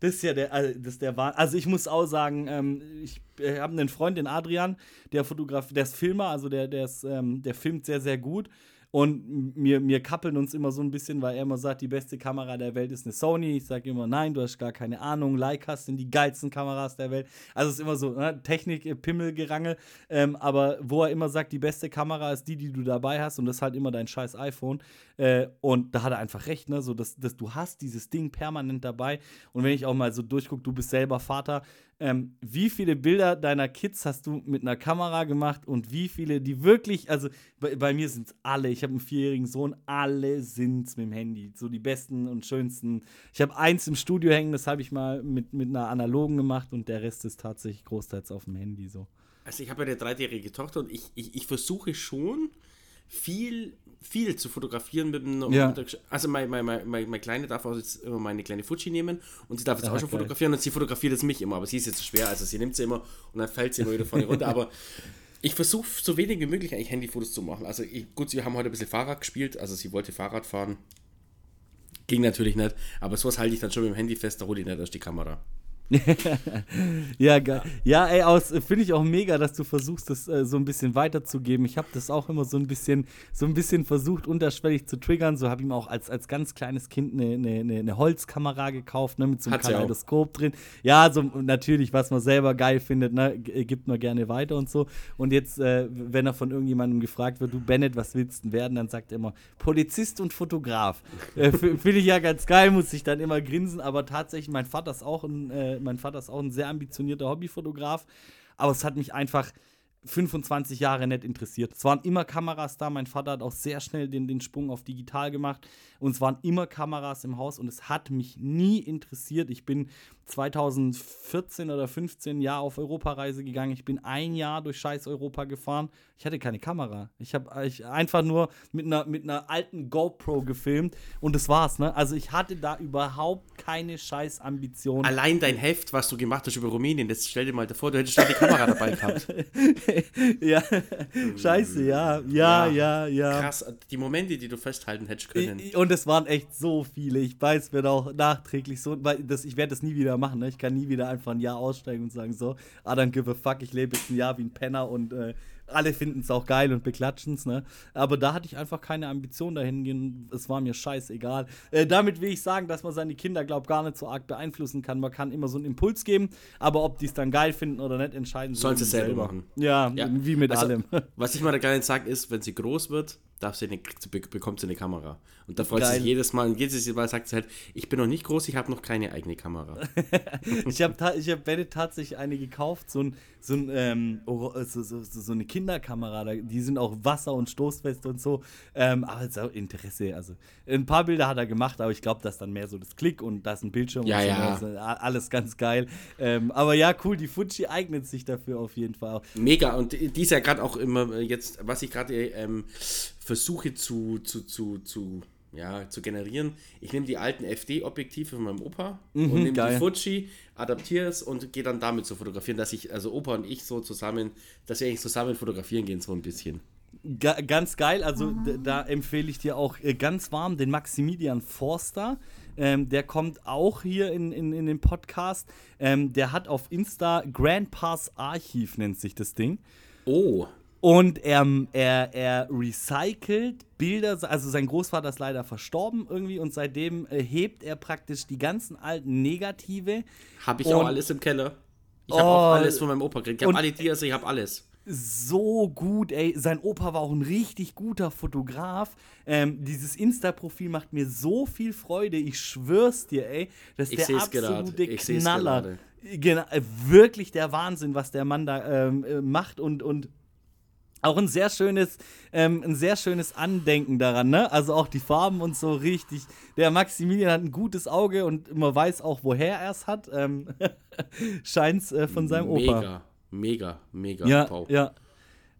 Das ist ja der, also das der Wahn. Also ich muss auch sagen, ähm, ich äh, habe einen Freund, den Adrian, der fotografiert, der ist Filmer, also der, der, ist, ähm, der filmt sehr, sehr gut. Und wir, wir kappeln uns immer so ein bisschen, weil er immer sagt, die beste Kamera der Welt ist eine Sony. Ich sage immer, nein, du hast gar keine Ahnung. Leicas sind die geilsten Kameras der Welt. Also es ist immer so ne? Technik, äh, Pimmelgerangel. Ähm, aber wo er immer sagt, die beste Kamera ist die, die du dabei hast und das ist halt immer dein scheiß iPhone. Äh, und da hat er einfach recht, ne? So, dass, dass du hast dieses Ding permanent dabei. Und wenn ich auch mal so durchgucke, du bist selber Vater, ähm, wie viele Bilder deiner Kids hast du mit einer Kamera gemacht und wie viele, die wirklich, also bei, bei mir sind es alle, ich habe einen vierjährigen Sohn, alle sind es mit dem Handy, so die besten und schönsten. Ich habe eins im Studio hängen, das habe ich mal mit, mit einer analogen gemacht und der Rest ist tatsächlich großteils auf dem Handy so. Also ich habe eine dreijährige Tochter und ich, ich, ich versuche schon viel viel zu fotografieren mit dem. Ja. also, mein, mein, mein, mein Kleine darf auch jetzt immer meine kleine Fuji nehmen und sie darf jetzt Aha, auch schon geil. fotografieren und sie fotografiert jetzt mich immer, aber sie ist jetzt schwer, also sie nimmt sie immer und dann fällt sie immer wieder ihr runter. aber ich versuche so wenig wie möglich eigentlich Handyfotos zu machen. Also, ich, gut, sie haben heute ein bisschen Fahrrad gespielt, also sie wollte Fahrrad fahren. Ging natürlich nicht, aber sowas halte ich dann schon mit dem Handy fest, da hole ich nicht erst die Kamera. ja, geil. Ja, ey, finde ich auch mega, dass du versuchst, das äh, so ein bisschen weiterzugeben. Ich habe das auch immer so ein bisschen, so ein bisschen versucht, unterschwellig zu triggern. So habe ich mir auch als, als ganz kleines Kind eine, eine, eine Holzkamera gekauft, ne, mit so einem Kaleidoskop drin. Ja, so natürlich, was man selber geil findet, ne, äh, gibt man gerne weiter und so. Und jetzt, äh, wenn er von irgendjemandem gefragt wird, du Bennett, was willst du werden, dann sagt er immer Polizist und Fotograf. äh, finde ich ja ganz geil, muss ich dann immer grinsen. Aber tatsächlich, mein Vater ist auch ein mein Vater ist auch ein sehr ambitionierter Hobbyfotograf. Aber es hat mich einfach 25 Jahre nicht interessiert. Es waren immer Kameras da. Mein Vater hat auch sehr schnell den, den Sprung auf digital gemacht. Und es waren immer Kameras im Haus und es hat mich nie interessiert. Ich bin 2014 oder 15 Jahr auf Europareise gegangen. Ich bin ein Jahr durch scheiß Europa gefahren. Ich hatte keine Kamera. Ich habe einfach nur mit einer, mit einer alten GoPro gefilmt und das war's. Ne? Also ich hatte da überhaupt keine scheiß Ambition. Allein dein Heft, was du gemacht hast über Rumänien, das stell dir mal vor, du hättest da die Kamera dabei gehabt. ja, scheiße, ja. ja. Ja, ja, ja. Krass, die Momente, die du festhalten hättest können. Und es waren echt so viele. Ich weiß, mir auch nachträglich so, weil das, ich werde das nie wieder machen. Ne? Ich kann nie wieder einfach ein Jahr aussteigen und sagen so, I don't give a fuck, ich lebe jetzt ein Jahr wie ein Penner und äh, alle finden es auch geil und beklatschen es, ne? Aber da hatte ich einfach keine Ambition dahin gehen. Es war mir scheißegal. Äh, damit will ich sagen, dass man seine Kinder, glaub gar nicht so arg beeinflussen kann. Man kann immer so einen Impuls geben, aber ob die es dann geil finden oder nicht, entscheiden sie Sollen sie selber machen. Ja, ja, wie mit also, allem. Was ich mal da gerne sage, ist, wenn sie groß wird, darf sie eine, bekommt sie eine Kamera. Und da freut Geil. sie sich jedes Mal. Und jedes Mal sagt sie halt, ich bin noch nicht groß, ich habe noch keine eigene Kamera. ich habe ich hab Bennett tatsächlich eine gekauft, so, ein, so, ein, ähm, so, so, so, eine Kinderkamera. Die sind auch wasser- und stoßfest und so. Ähm, aber es ist auch Interesse. Also ein paar Bilder hat er gemacht, aber ich glaube, das ist dann mehr so das Klick und da ist ein Bildschirm. Ja, und so, ja. Also alles ganz geil. Ähm, aber ja, cool, die Fuji eignet sich dafür auf jeden Fall. Mega. Und die ist ja gerade auch immer jetzt, was ich gerade ähm, versuche zu, zu, zu, zu, ja, zu generieren. Ich nehme die alten FD-Objektive von meinem Opa mhm, und nehme die Fuji, adaptiere es und gehe dann damit zu fotografieren, dass ich, also Opa und ich so zusammen, dass wir eigentlich zusammen fotografieren gehen, so ein bisschen. Ga ganz geil, also da empfehle ich dir auch äh, ganz warm den Maximilian Forster. Ähm, der kommt auch hier in, in, in den Podcast. Ähm, der hat auf Insta Grandpa's Archiv, nennt sich das Ding. Oh. Und er, er, er recycelt Bilder, also sein Großvater ist leider verstorben irgendwie und seitdem äh, hebt er praktisch die ganzen alten Negative. Habe ich auch alles im Keller. Ich habe oh, auch alles von meinem Opa gekriegt. Ich habe alle Dias, ich habe alles. So gut, ey. Sein Opa war auch ein richtig guter Fotograf. Ähm, dieses Insta-Profil macht mir so viel Freude. Ich schwör's dir, ey. Das ist ich der absolute Knaller. Genau, wirklich der Wahnsinn, was der Mann da ähm, äh, macht und, und auch ein sehr schönes, ähm, ein sehr schönes Andenken daran, ne? Also auch die Farben und so richtig. Der Maximilian hat ein gutes Auge und man weiß auch, woher er es hat. Ähm, Scheint's äh, von seinem mega, Opa. Mega, mega, mega. Ja, ja.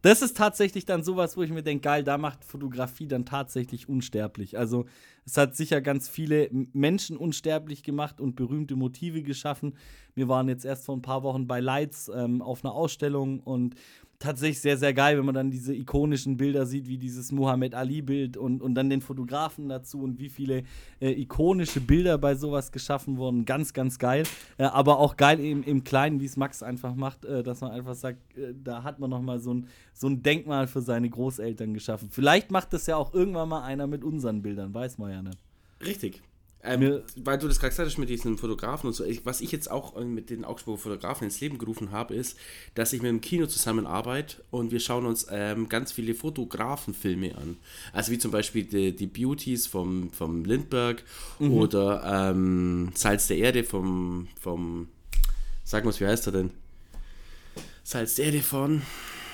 Das ist tatsächlich dann sowas, wo ich mir denke, geil, da macht Fotografie dann tatsächlich unsterblich. Also es hat sicher ganz viele Menschen unsterblich gemacht und berühmte Motive geschaffen. Wir waren jetzt erst vor ein paar Wochen bei Lights ähm, auf einer Ausstellung und tatsächlich sehr, sehr geil, wenn man dann diese ikonischen Bilder sieht, wie dieses Muhammad Ali-Bild und, und dann den Fotografen dazu und wie viele äh, ikonische Bilder bei sowas geschaffen wurden. Ganz, ganz geil. Äh, aber auch geil im, im Kleinen, wie es Max einfach macht, äh, dass man einfach sagt, äh, da hat man nochmal so ein, so ein Denkmal für seine Großeltern geschaffen. Vielleicht macht das ja auch irgendwann mal einer mit unseren Bildern, weiß man ja nicht. Richtig. Ähm, weil du das gerade gesagt hast mit diesen Fotografen und so, ich, was ich jetzt auch äh, mit den Augsburger Fotografen ins Leben gerufen habe, ist, dass ich mit dem Kino zusammenarbeite und wir schauen uns ähm, ganz viele Fotografenfilme an. Also wie zum Beispiel die, die Beauties vom, vom Lindbergh mhm. oder ähm, Salz der Erde vom, vom, sag mal, wie heißt er denn? Salz der Erde von.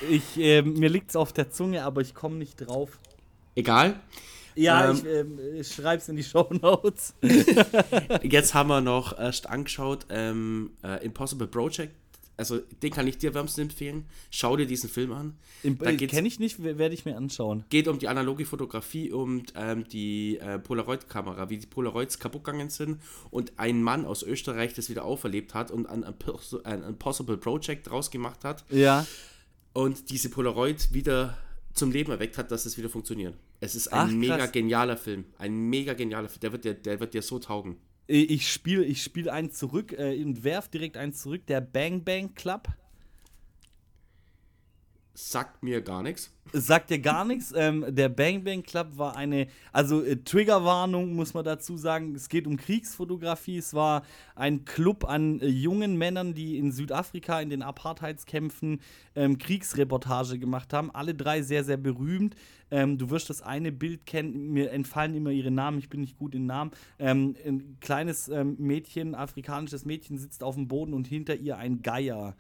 Ich, äh, mir liegt es auf der Zunge, aber ich komme nicht drauf. Egal. Ja, ähm, ich, äh, ich schreib's in die Show Notes. jetzt haben wir noch erst angeschaut ähm, äh, Impossible Project. Also den kann ich dir wärmstens empfehlen. Schau dir diesen Film an. Kenne ich nicht, werde ich mir anschauen. Geht um die analoge Fotografie, um ähm, die äh, Polaroid-Kamera, wie die Polaroids kaputt gegangen sind und ein Mann aus Österreich das wieder auferlebt hat und ein, ein Impossible Project draus gemacht hat. Ja. Und diese Polaroid wieder zum Leben erweckt hat, dass es wieder funktioniert. Es ist ein Ach, mega genialer Film. Ein mega genialer Film. Der wird dir, der wird dir so taugen. Ich spiele ich spiel einen zurück äh, und werf direkt einen zurück. Der Bang Bang Club. Sagt mir gar nichts. Sagt dir gar nichts. Ähm, der Bang Bang Club war eine, also äh, Triggerwarnung muss man dazu sagen. Es geht um Kriegsfotografie. Es war ein Club an äh, jungen Männern, die in Südafrika in den Apartheidskämpfen ähm, Kriegsreportage gemacht haben. Alle drei sehr, sehr berühmt. Ähm, du wirst das eine Bild kennen. Mir entfallen immer ihre Namen. Ich bin nicht gut in Namen. Ähm, ein kleines ähm, Mädchen, afrikanisches Mädchen, sitzt auf dem Boden und hinter ihr ein Geier.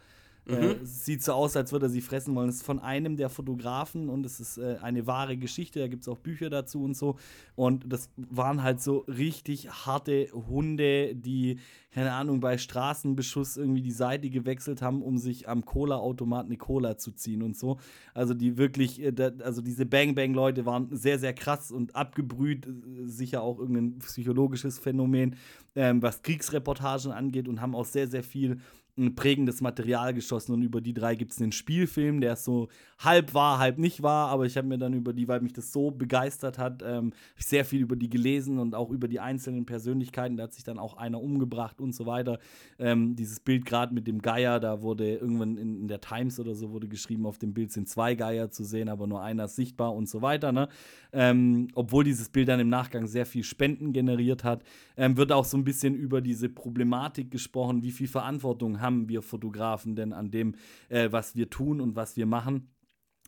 Äh, mhm. Äh, sieht so aus, als würde er sie fressen wollen. Es ist von einem der Fotografen und es ist äh, eine wahre Geschichte. Da gibt es auch Bücher dazu und so. Und das waren halt so richtig harte Hunde, die, keine Ahnung, bei Straßenbeschuss irgendwie die Seite gewechselt haben, um sich am Cola-Automat eine Cola zu ziehen und so. Also die wirklich, äh, da, also diese Bang-Bang-Leute waren sehr, sehr krass und abgebrüht. Äh, sicher auch irgendein psychologisches Phänomen, ähm, was Kriegsreportagen angeht und haben auch sehr, sehr viel ein prägendes Material geschossen und über die drei gibt es einen Spielfilm, der ist so halb wahr, halb nicht wahr, aber ich habe mir dann über die, weil mich das so begeistert hat, ähm, sehr viel über die gelesen und auch über die einzelnen Persönlichkeiten, da hat sich dann auch einer umgebracht und so weiter. Ähm, dieses Bild gerade mit dem Geier, da wurde irgendwann in, in, der Times oder so wurde geschrieben, auf dem Bild sind zwei Geier zu sehen, aber nur einer ist sichtbar und so weiter. Ne? Ähm, obwohl dieses Bild dann im Nachgang sehr viel Spenden generiert hat, ähm, wird auch so ein bisschen über diese Problematik gesprochen, wie viel Verantwortung haben wir Fotografen denn an dem, äh, was wir tun und was wir machen?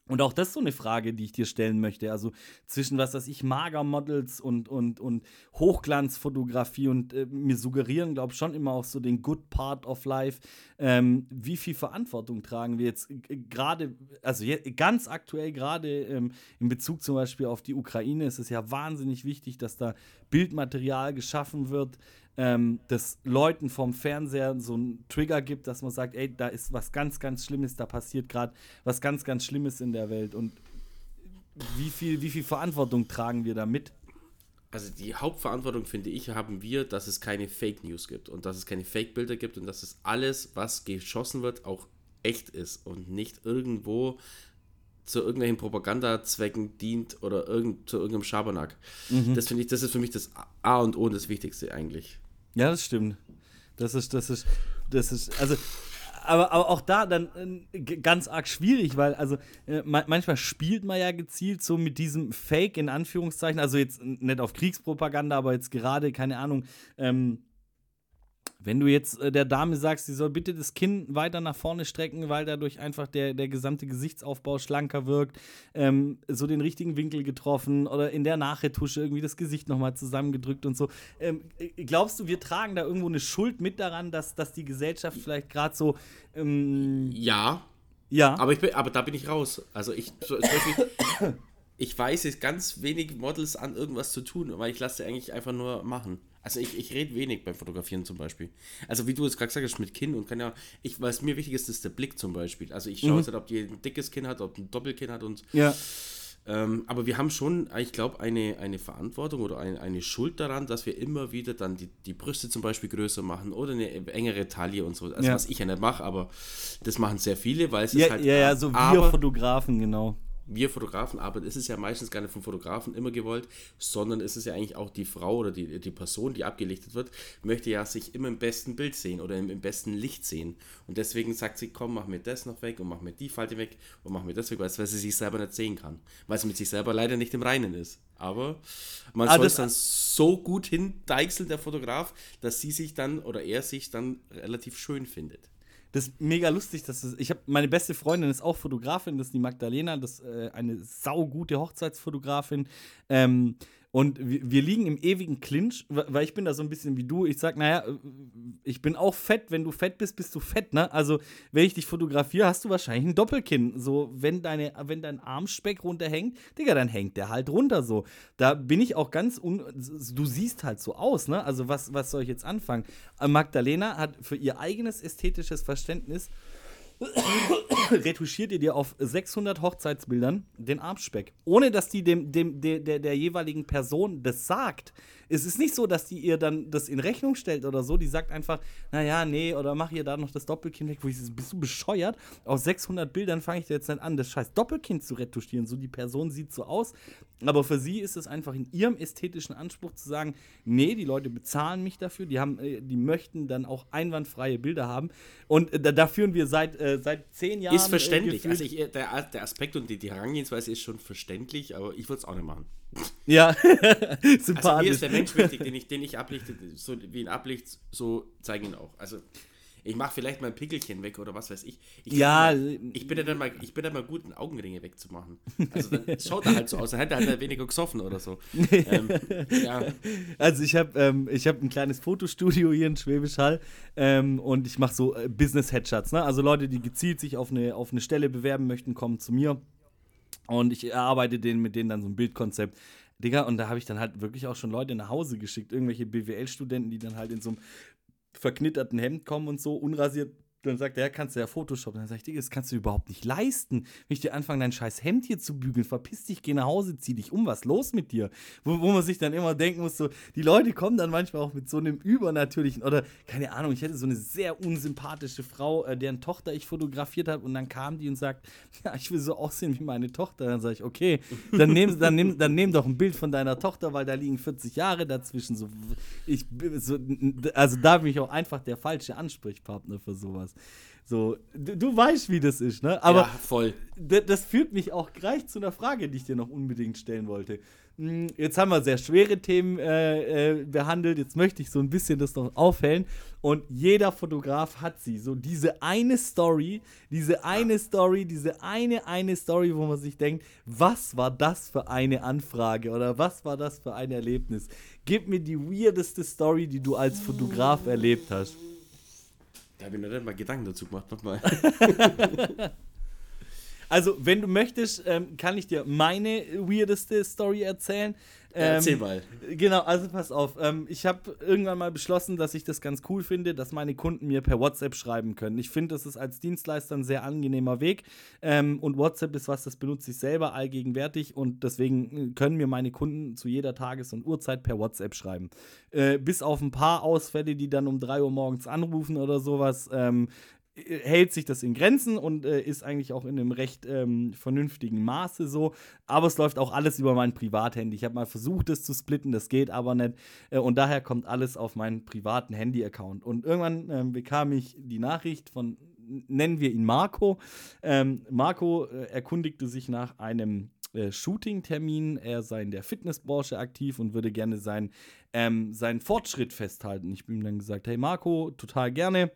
Und auch das ist so eine Frage, die ich dir stellen möchte. Also zwischen was weiß ich, Magermodels und, und, und Hochglanzfotografie und äh, mir suggerieren, glaube ich, schon immer auch so den Good Part of Life. Ähm, wie viel Verantwortung tragen wir jetzt äh, gerade, also ganz aktuell gerade ähm, in Bezug zum Beispiel auf die Ukraine ist es ja wahnsinnig wichtig, dass da Bildmaterial geschaffen wird, ähm, das Leuten vom Fernseher so einen Trigger gibt, dass man sagt, ey, da ist was ganz, ganz Schlimmes, da passiert gerade was ganz, ganz Schlimmes in der Welt. Und wie viel, wie viel Verantwortung tragen wir damit? Also die Hauptverantwortung, finde ich, haben wir, dass es keine Fake News gibt und dass es keine Fake-Bilder gibt und dass es alles, was geschossen wird, auch echt ist und nicht irgendwo zu irgendwelchen Propagandazwecken dient oder irgend, zu irgendeinem Schabernack. Mhm. Das finde ich, das ist für mich das A und O und das Wichtigste eigentlich. Ja, das stimmt. Das ist, das ist, das ist, also, aber, aber auch da dann äh, ganz arg schwierig, weil, also, äh, manchmal spielt man ja gezielt so mit diesem Fake in Anführungszeichen, also jetzt nicht auf Kriegspropaganda, aber jetzt gerade, keine Ahnung, ähm, wenn du jetzt äh, der Dame sagst, sie soll bitte das Kinn weiter nach vorne strecken, weil dadurch einfach der, der gesamte Gesichtsaufbau schlanker wirkt, ähm, so den richtigen Winkel getroffen oder in der Nachretusche irgendwie das Gesicht nochmal zusammengedrückt und so. Ähm, äh, glaubst du, wir tragen da irgendwo eine Schuld mit daran, dass, dass die Gesellschaft vielleicht gerade so. Ähm ja. Ja. Aber, ich bin, aber da bin ich raus. Also ich. Ich weiß jetzt ganz wenig Models an irgendwas zu tun, weil ich lasse eigentlich einfach nur machen. Also ich, ich rede wenig beim Fotografieren zum Beispiel. Also wie du es gerade gesagt hast, mit Kinn und kann ja, ich, was mir wichtig ist, ist der Blick zum Beispiel. Also ich schaue mhm. halt, ob die ein dickes Kinn hat, ob ein Doppelkinn hat und ja. Ähm, aber wir haben schon, ich glaube, eine, eine Verantwortung oder eine, eine Schuld daran, dass wir immer wieder dann die, die Brüste zum Beispiel größer machen oder eine engere Taille und so. Also Ja. was ich ja nicht mache, aber das machen sehr viele, weil es Ja, ist halt. ja, ja, so wir Fotografen, genau. Wir Fotografen, aber es ist ja meistens gar nicht vom Fotografen immer gewollt, sondern es ist ja eigentlich auch die Frau oder die, die Person, die abgelichtet wird, möchte ja sich immer im besten Bild sehen oder im, im besten Licht sehen. Und deswegen sagt sie, komm, mach mir das noch weg und mach mir die Falte weg und mach mir das weg, weil sie sich selber nicht sehen kann. Weil sie mit sich selber leider nicht im Reinen ist. Aber man Ah, soll es dann so gut hindeichseln, der Fotograf, dass sie sich dann oder er sich dann relativ schön findet. Das ist mega lustig, dass das, ich habe meine beste Freundin ist auch Fotografin, das ist die Magdalena, das äh, eine saugute Hochzeitsfotografin. Ähm, und wir, liegen im ewigen Clinch, weil ich bin da so ein bisschen wie du. Ich sag, naja, äh, ich bin auch fett. Wenn du fett bist, bist du fett, ne? Also, wenn ich dich fotografiere, hast du wahrscheinlich ein Doppelkinn. So, wenn, deine, wenn dein Armspeck runterhängt, Digga, dann hängt der halt runter so. Da bin ich auch ganz un. Du siehst halt so aus, ne? Also, was, was soll ich jetzt anfangen? Äh, Magdalena hat für ihr eigenes ästhetisches Verständnis retuschiert ihr dir auf 600 Hochzeitsbildern den Armspeck. Ohne dass die dem, dem, der, der, der jeweiligen Person das sagt. Es ist nicht so, dass die ihr dann das in Rechnung stellt oder so. Die sagt einfach, naja, nee, oder mach ihr da noch das Doppelkinn weg. Wo ich bist du bescheuert? Aus 600 Bildern fange ich jetzt nicht an, das scheiß Doppelkinn zu retuschieren. So, die Person sieht so aus. Aber für sie ist es einfach in ihrem ästhetischen Anspruch zu sagen, nee, die Leute bezahlen mich dafür. Die, haben, äh, die möchten dann auch einwandfreie Bilder haben. Und äh, da, führen wir seit, äh, seit zehn Jahren. Ist verständlich. Äh, also ich, der, der Aspekt und die, die Herangehensweise ist schon verständlich, aber ich würde es auch nicht machen. ja, Also mir sympathisch. ist der Mensch wichtig, den ich, den ich ablichte, so wie ihn ablicht, so zeige ihn auch. Also ich mache vielleicht mal ein Pickelchen weg oder was weiß ich. ich Ja, ich bin ja dann mal, ich bin ja mal gut, Augenringe wegzumachen. Also dann schaut er halt so aus, dann hätte er halt weniger gesoffen oder so. ähm, ja, Also ich habe ähm, ich hab ein kleines Fotostudio hier in Schwäbisch Hall ähm, und ich mache so äh, Business-Headshots. Ne? Also Leute, die gezielt sich auf eine, auf eine Stelle bewerben möchten, kommen zu mir und ich erarbeite denen, mit denen dann so ein Bildkonzept. Digga, und da habe ich dann halt wirklich auch schon Leute nach Hause geschickt, irgendwelche BWL-Studenten, die dann halt in so einem verknitterten Hemd kommen und so, unrasiert. Dann sagt er, ja, kannst du ja Photoshop. Dann sag ich, Digga, das kannst du überhaupt nicht leisten. Wenn ich dir anfange, dein scheiß Hemd hier zu bügeln, verpiss dich, geh nach Hause, zieh dich um, was los mit dir? Wo, wo man sich dann immer denken muss, so, die Leute kommen dann manchmal auch mit so einem übernatürlichen, oder keine Ahnung, ich hätte so eine sehr unsympathische Frau, äh, deren Tochter ich fotografiert habe, und dann kam die und sagt, ja, ich will so aussehen wie meine Tochter. Dann sage ich, okay, dann nehm, dann, nehm, dann nehm doch ein Bild von deiner Tochter, weil da liegen 40 Jahre dazwischen. So, ich, so, also da bin ich auch einfach der falsche Ansprechpartner für sowas. So, du, du weißt, wie das ist, ne? Aber ja, voll. Das führt mich auch gleich zu einer Frage, die ich dir noch unbedingt stellen wollte. Hm, Jetzt haben wir sehr schwere Themen äh, äh, behandelt. Jetzt möchte ich so ein bisschen das noch aufhellen. Und jeder Fotograf hat sie. So diese eine Story, diese eine Story, diese eine, eine Story, wo man sich denkt, was war das für eine Anfrage oder was war das für ein Erlebnis? Gib mir die weirdeste Story, die du als Fotograf erlebt hast. Da habe ich mir nicht mal Gedanken dazu gemacht. Nochmal. Also, wenn du möchtest, ähm, kann ich dir meine weirdeste Story erzählen. Ähm, Erzähl mal. Genau, also pass auf. Ähm, ich habe irgendwann mal beschlossen, dass ich das ganz cool finde, dass meine Kunden mir per WhatsApp schreiben können. Ich finde, das ist als Dienstleister ein sehr angenehmer Weg. Ähm, und WhatsApp ist was, das benutze ich selber allgegenwärtig. Und deswegen äh, können mir meine Kunden zu jeder Tages- und Uhrzeit per WhatsApp schreiben. Äh, bis auf ein paar Ausfälle, die dann um 3 Uhr morgens anrufen oder sowas. Äh, hält sich das in Grenzen und äh, ist eigentlich auch in einem recht ähm, vernünftigen Maße so. Aber es läuft auch alles über mein Privathandy. Ich habe mal versucht, das zu splitten, das geht aber nicht. Äh, und daher kommt alles auf meinen privaten Handy-Account. Und irgendwann ähm, bekam ich die Nachricht von, nennen wir ihn Marco. Ähm, Marco äh, erkundigte sich nach einem äh, Shooting-Termin. Er sei in der Fitnessbranche aktiv und würde gerne sein, ähm, seinen Fortschritt festhalten. Ich bin ihm dann gesagt, hey Marco, total gerne.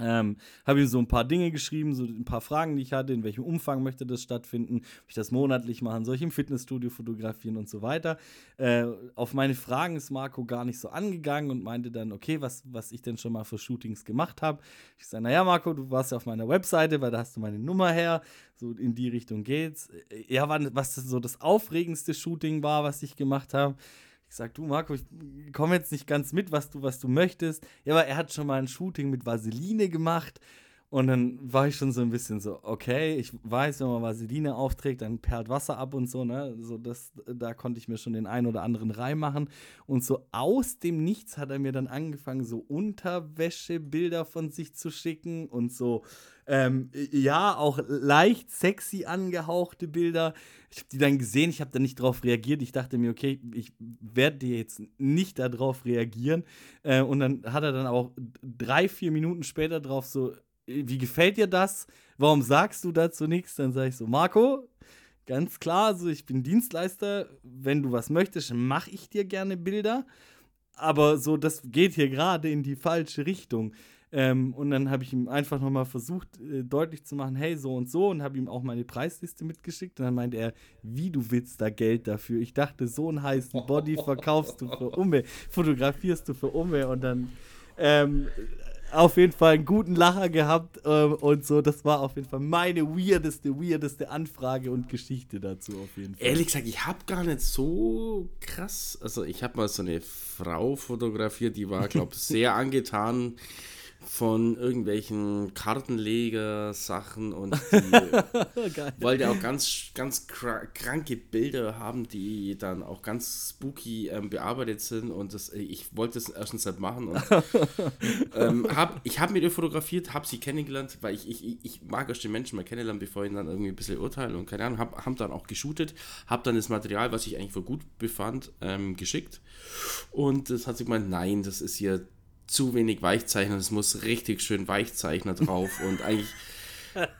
Ähm, habe ihm so ein paar Dinge geschrieben, so ein paar Fragen, die ich hatte, in welchem Umfang möchte das stattfinden, ob ich das monatlich machen, soll ich im Fitnessstudio fotografieren und so weiter. Äh, auf meine Fragen ist Marco gar nicht so angegangen und meinte dann, okay, was, was ich denn schon mal für Shootings gemacht habe. Ich sage, naja, Marco, du warst ja auf meiner Webseite, weil da hast du meine Nummer her, so in die Richtung geht's. Äh, Ja, was so das aufregendste Shooting war, was ich gemacht habe. Ich sag, du Marco, ich komme jetzt nicht ganz mit, was du, was du möchtest. Ja, aber er hat schon mal ein Shooting mit Vaseline gemacht Und dann war ich schon so ein bisschen so, okay, ich weiß, wenn man Vaseline aufträgt, dann perlt Wasser ab und so, ne? So das, da konnte ich mir schon den einen oder anderen Reim machen. Und so aus dem Nichts hat er mir dann angefangen, so Unterwäschebilder von sich zu schicken und so, ähm, ja, auch leicht sexy angehauchte Bilder. Ich habe die dann gesehen, ich habe da nicht drauf reagiert. Ich dachte mir, okay, ich werde dir jetzt nicht darauf reagieren. Äh, und dann hat er dann auch drei, vier Minuten später drauf so, wie gefällt dir das? Warum sagst du dazu nichts? Dann sage ich so, Marco, ganz klar, so ich bin Dienstleister. Wenn du was möchtest, mache ich dir gerne Bilder. Aber so, das geht hier gerade in die falsche Richtung. Ähm, und dann habe ich ihm einfach nochmal versucht, äh, deutlich zu machen, hey, so und so, und habe ihm auch meine Preisliste mitgeschickt. Und dann meinte er, wie du willst da Geld dafür? Ich dachte, so einen heißen Body verkaufst du für Umme, fotografierst du für Umme und dann ähm, auf jeden Fall einen guten Lacher gehabt ähm, und so. Das war auf jeden Fall meine weirdeste, weirdeste Anfrage und Geschichte dazu auf jeden Fall. Ehrlich gesagt, ich habe gar nicht so krass. Also ich habe mal so eine Frau fotografiert, die war, glaube ich, sehr angetan von irgendwelchen Kartenleger-Sachen und die wollte auch ganz, ganz kranke Bilder haben, die dann auch ganz spooky ähm, bearbeitet sind und das, äh, ich wollte das erstens nicht machen und ähm, hab, ich habe mit ihr fotografiert, habe sie kennengelernt, weil ich, ich, ich mag erst den Menschen mal kennenlernen, bevor ich ihn dann irgendwie ein bisschen urteilen und keine Ahnung, hab dann auch geshootet, habe dann das Material, was ich eigentlich für gut befand, ähm, geschickt und das hat sie gemeint, nein, das ist hier zu wenig Weichzeichner, es muss richtig schön Weichzeichner drauf und eigentlich.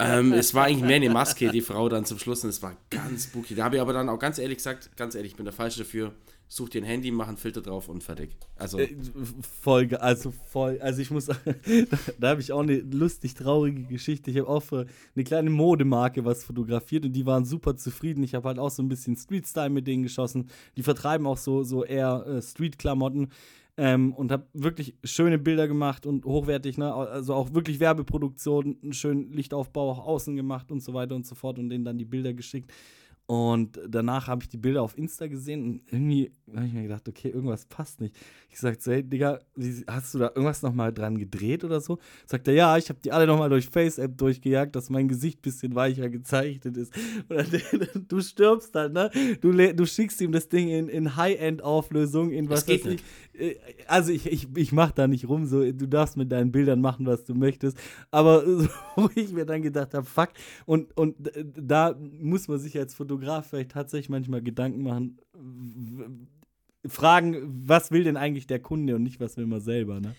ähm, es war eigentlich mehr eine Maske, die Frau dann zum Schluss und es war ganz spooky. Da habe ich aber dann auch ganz ehrlich gesagt, ganz ehrlich, ich bin der Falsche dafür. Such dir ein Handy, mach einen Filter drauf und fertig. Also äh, voll, also voll, also ich muss, da, da habe ich auch eine lustig traurige Geschichte. Ich habe auch für eine kleine Modemarke was fotografiert und die waren super zufrieden. Ich habe halt auch so ein bisschen Street Style mit denen geschossen. Die vertreiben auch so so eher äh, Street Klamotten ähm, und habe wirklich schöne Bilder gemacht und hochwertig, ne? Also auch wirklich Werbeproduktion, einen schönen Lichtaufbau auch außen gemacht und so weiter und so fort und denen dann die Bilder geschickt. Und danach habe ich die Bilder auf Insta gesehen und irgendwie habe ich mir gedacht, okay, irgendwas passt nicht. Ich sagte so, hey, Digga, hast du da irgendwas nochmal dran gedreht oder so? Sagt er, ja, ich habe die alle nochmal durch Face-App durchgejagt, dass mein Gesicht ein bisschen weicher gezeichnet ist. Dann, du stirbst dann, ne? Du, du schickst ihm das Ding in, in High-End-Auflösung, in was weiß ich. Äh, also ich, ich, ich mach da nicht rum, so, du darfst mit deinen Bildern machen, was du möchtest. Aber so, wo ich mir dann gedacht habe, fuck, und, und da muss man sich als Fotograf Fotograf vielleicht tatsächlich manchmal Gedanken machen, fragen, was will denn eigentlich der Kunde und nicht, was will man selber, ne?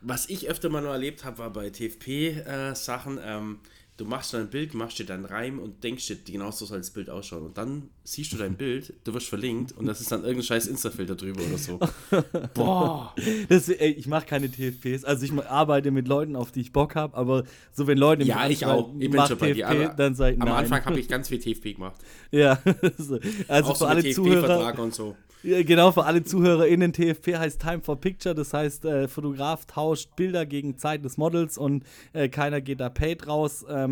Was ich öfter mal nur erlebt habe, war bei TFP-Sachen, äh, ähm, du machst dein Bild, machst dir deinen Reim und denkst dir, genau so soll das Bild ausschauen. Und dann siehst du dein Bild, du wirst verlinkt und das ist dann irgendein scheiß Insta-Filter drüber oder so. Boah. Das, ey, ich mache keine TFPs. Also ich arbeite mit Leuten, auf die ich Bock habe, aber so wenn Leute Ja, ich auch. Ich bin schon bei TFP, dir. dann sag ich, Am Anfang habe ich ganz viel TFP gemacht. Ja. also auch für so alle Zuhörer. und so. Genau, für alle ZuhörerInnen, TFP heißt Time for Picture, das heißt, äh, Fotograf tauscht Bilder gegen Zeit des Models und äh, keiner geht da paid raus ähm,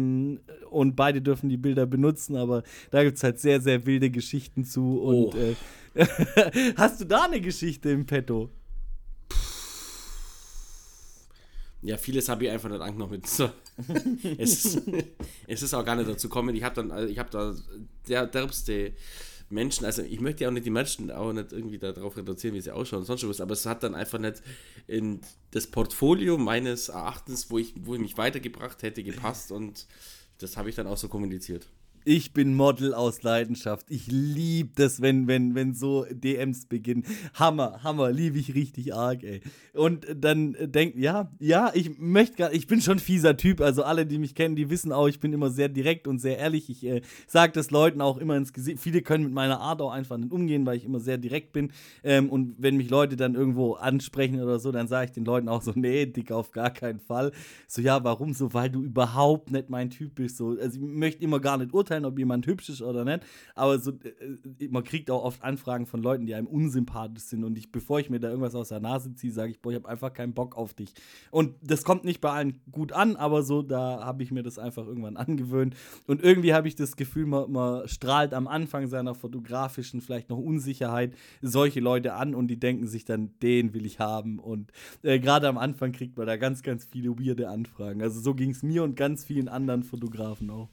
und beide dürfen die Bilder benutzen, aber da gibt es halt sehr, sehr wilde Geschichten zu und oh. äh, hast du da eine Geschichte im Petto? Ja, vieles habe ich einfach nicht angenommen. So. es, ist, es ist auch gar nicht dazu gekommen. Ich habe dann, also ich habe da der derbste Menschen, also ich möchte ja auch nicht die Menschen auch nicht irgendwie darauf reduzieren, wie sie ausschauen und sonst was, aber es hat dann einfach nicht in das Portfolio meines Erachtens, wo ich, wo ich mich weitergebracht hätte, gepasst und das habe ich dann auch so kommuniziert. Ich bin Model aus Leidenschaft. Ich liebe das, wenn, wenn, wenn so DMs beginnen. Hammer, Hammer, liebe ich richtig arg, ey. Und dann denkt, ja, ja, ich möchte gar, ich bin schon fieser Typ. Also alle, die mich kennen, die wissen auch, ich bin immer sehr direkt und sehr ehrlich. Ich äh, sage das Leuten auch immer ins Gesicht. Viele können mit meiner Art auch einfach nicht umgehen, weil ich immer sehr direkt bin. Ähm, und wenn mich Leute dann irgendwo ansprechen oder so, dann sage ich den Leuten auch so, nee, dick, auf gar keinen Fall. So, ja, warum so? Weil du überhaupt nicht mein Typ bist. So, also ich möchte immer gar nicht urteilen beurteilen, ob jemand hübsch ist oder nicht. Aber so, äh, man kriegt auch oft Anfragen von Leuten, die einem unsympathisch sind. Und ich, bevor ich mir da irgendwas aus der Nase ziehe, sage ich, boah, ich habe einfach keinen Bock auf dich. Und das kommt nicht bei allen gut an, aber so, da habe ich mir das einfach irgendwann angewöhnt. Und irgendwie habe ich das Gefühl, man, man strahlt am Anfang seiner fotografischen vielleicht noch Unsicherheit solche Leute an und die denken sich dann, den will ich haben. Und äh, gerade am Anfang kriegt man da ganz, ganz viele weirde Anfragen. Also so ging es mir und ganz vielen anderen Fotografen auch.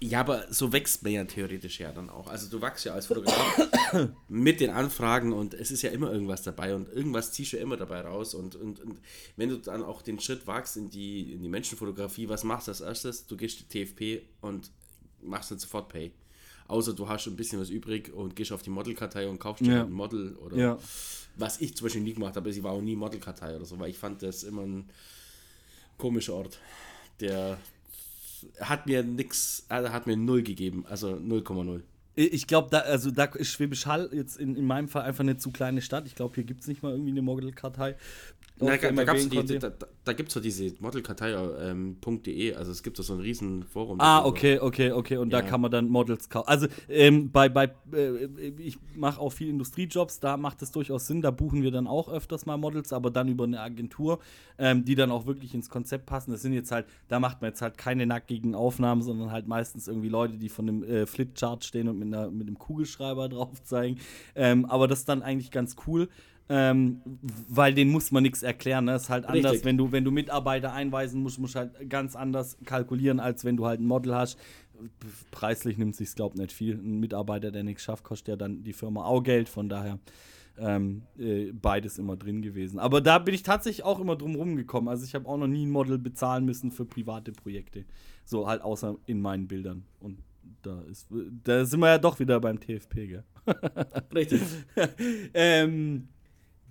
Ja, aber so wächst man ja theoretisch ja dann auch. Also du wachst ja als Fotograf mit den Anfragen und es ist ja immer irgendwas dabei und irgendwas ziehst du immer dabei raus. Und, und, und wenn du dann auch den Schritt wagst in die, in die Menschenfotografie, was machst du als erstes? Du gehst die TFP und machst dann sofort Pay. Außer du hast schon ein bisschen was übrig und gehst auf die Modelkartei und kaufst dir Ja. ein Model oder Ja. was ich zum Beispiel nie gemacht habe, ich war auch nie Modelkartei oder so, weil ich fand das immer ein komischer Ort. Der hat mir nix, also hat mir null gegeben, also 0,0. Ich glaube, da, also da ist Schwäbisch Hall jetzt in, in meinem Fall einfach eine zu kleine Stadt. Ich glaube, hier gibt es nicht mal irgendwie eine Modelkartei. Na, da, da, die, da, da, da gibt es so diese modelkartei.de, ähm, .de, also es gibt da so ein riesen Forum. Ah, okay, okay, okay. Und da Ja. kann man dann Models kaufen. Also ähm, bei, bei äh, ich mache auch viel Industriejobs, da macht es durchaus Sinn. Da buchen wir dann auch öfters mal Models, aber dann über eine Agentur, ähm, die dann auch wirklich ins Konzept passen. Das sind jetzt halt, da macht man jetzt halt keine nackigen Aufnahmen, sondern halt meistens irgendwie Leute, die von einem äh, Flipchart stehen und mit, einer, mit einem Kugelschreiber drauf zeigen. Ähm, aber das ist dann eigentlich ganz cool. Ähm, weil den muss man nichts erklären. Ne? Das ist halt anders, Richtig. wenn du, wenn du Mitarbeiter einweisen musst, musst du halt ganz anders kalkulieren, als wenn du halt ein Model hast. Preislich nimmt sich glaube ich, nicht viel. Ein Mitarbeiter, der nichts schafft, kostet ja dann die Firma auch Geld. Von daher ähm, äh, beides immer drin gewesen. Aber da bin ich tatsächlich auch immer drum rumgekommen. Also ich habe auch noch nie ein Model bezahlen müssen für private Projekte. So halt außer in meinen Bildern. Und da ist, da sind wir ja doch wieder beim TFP, gell? Richtig. ähm,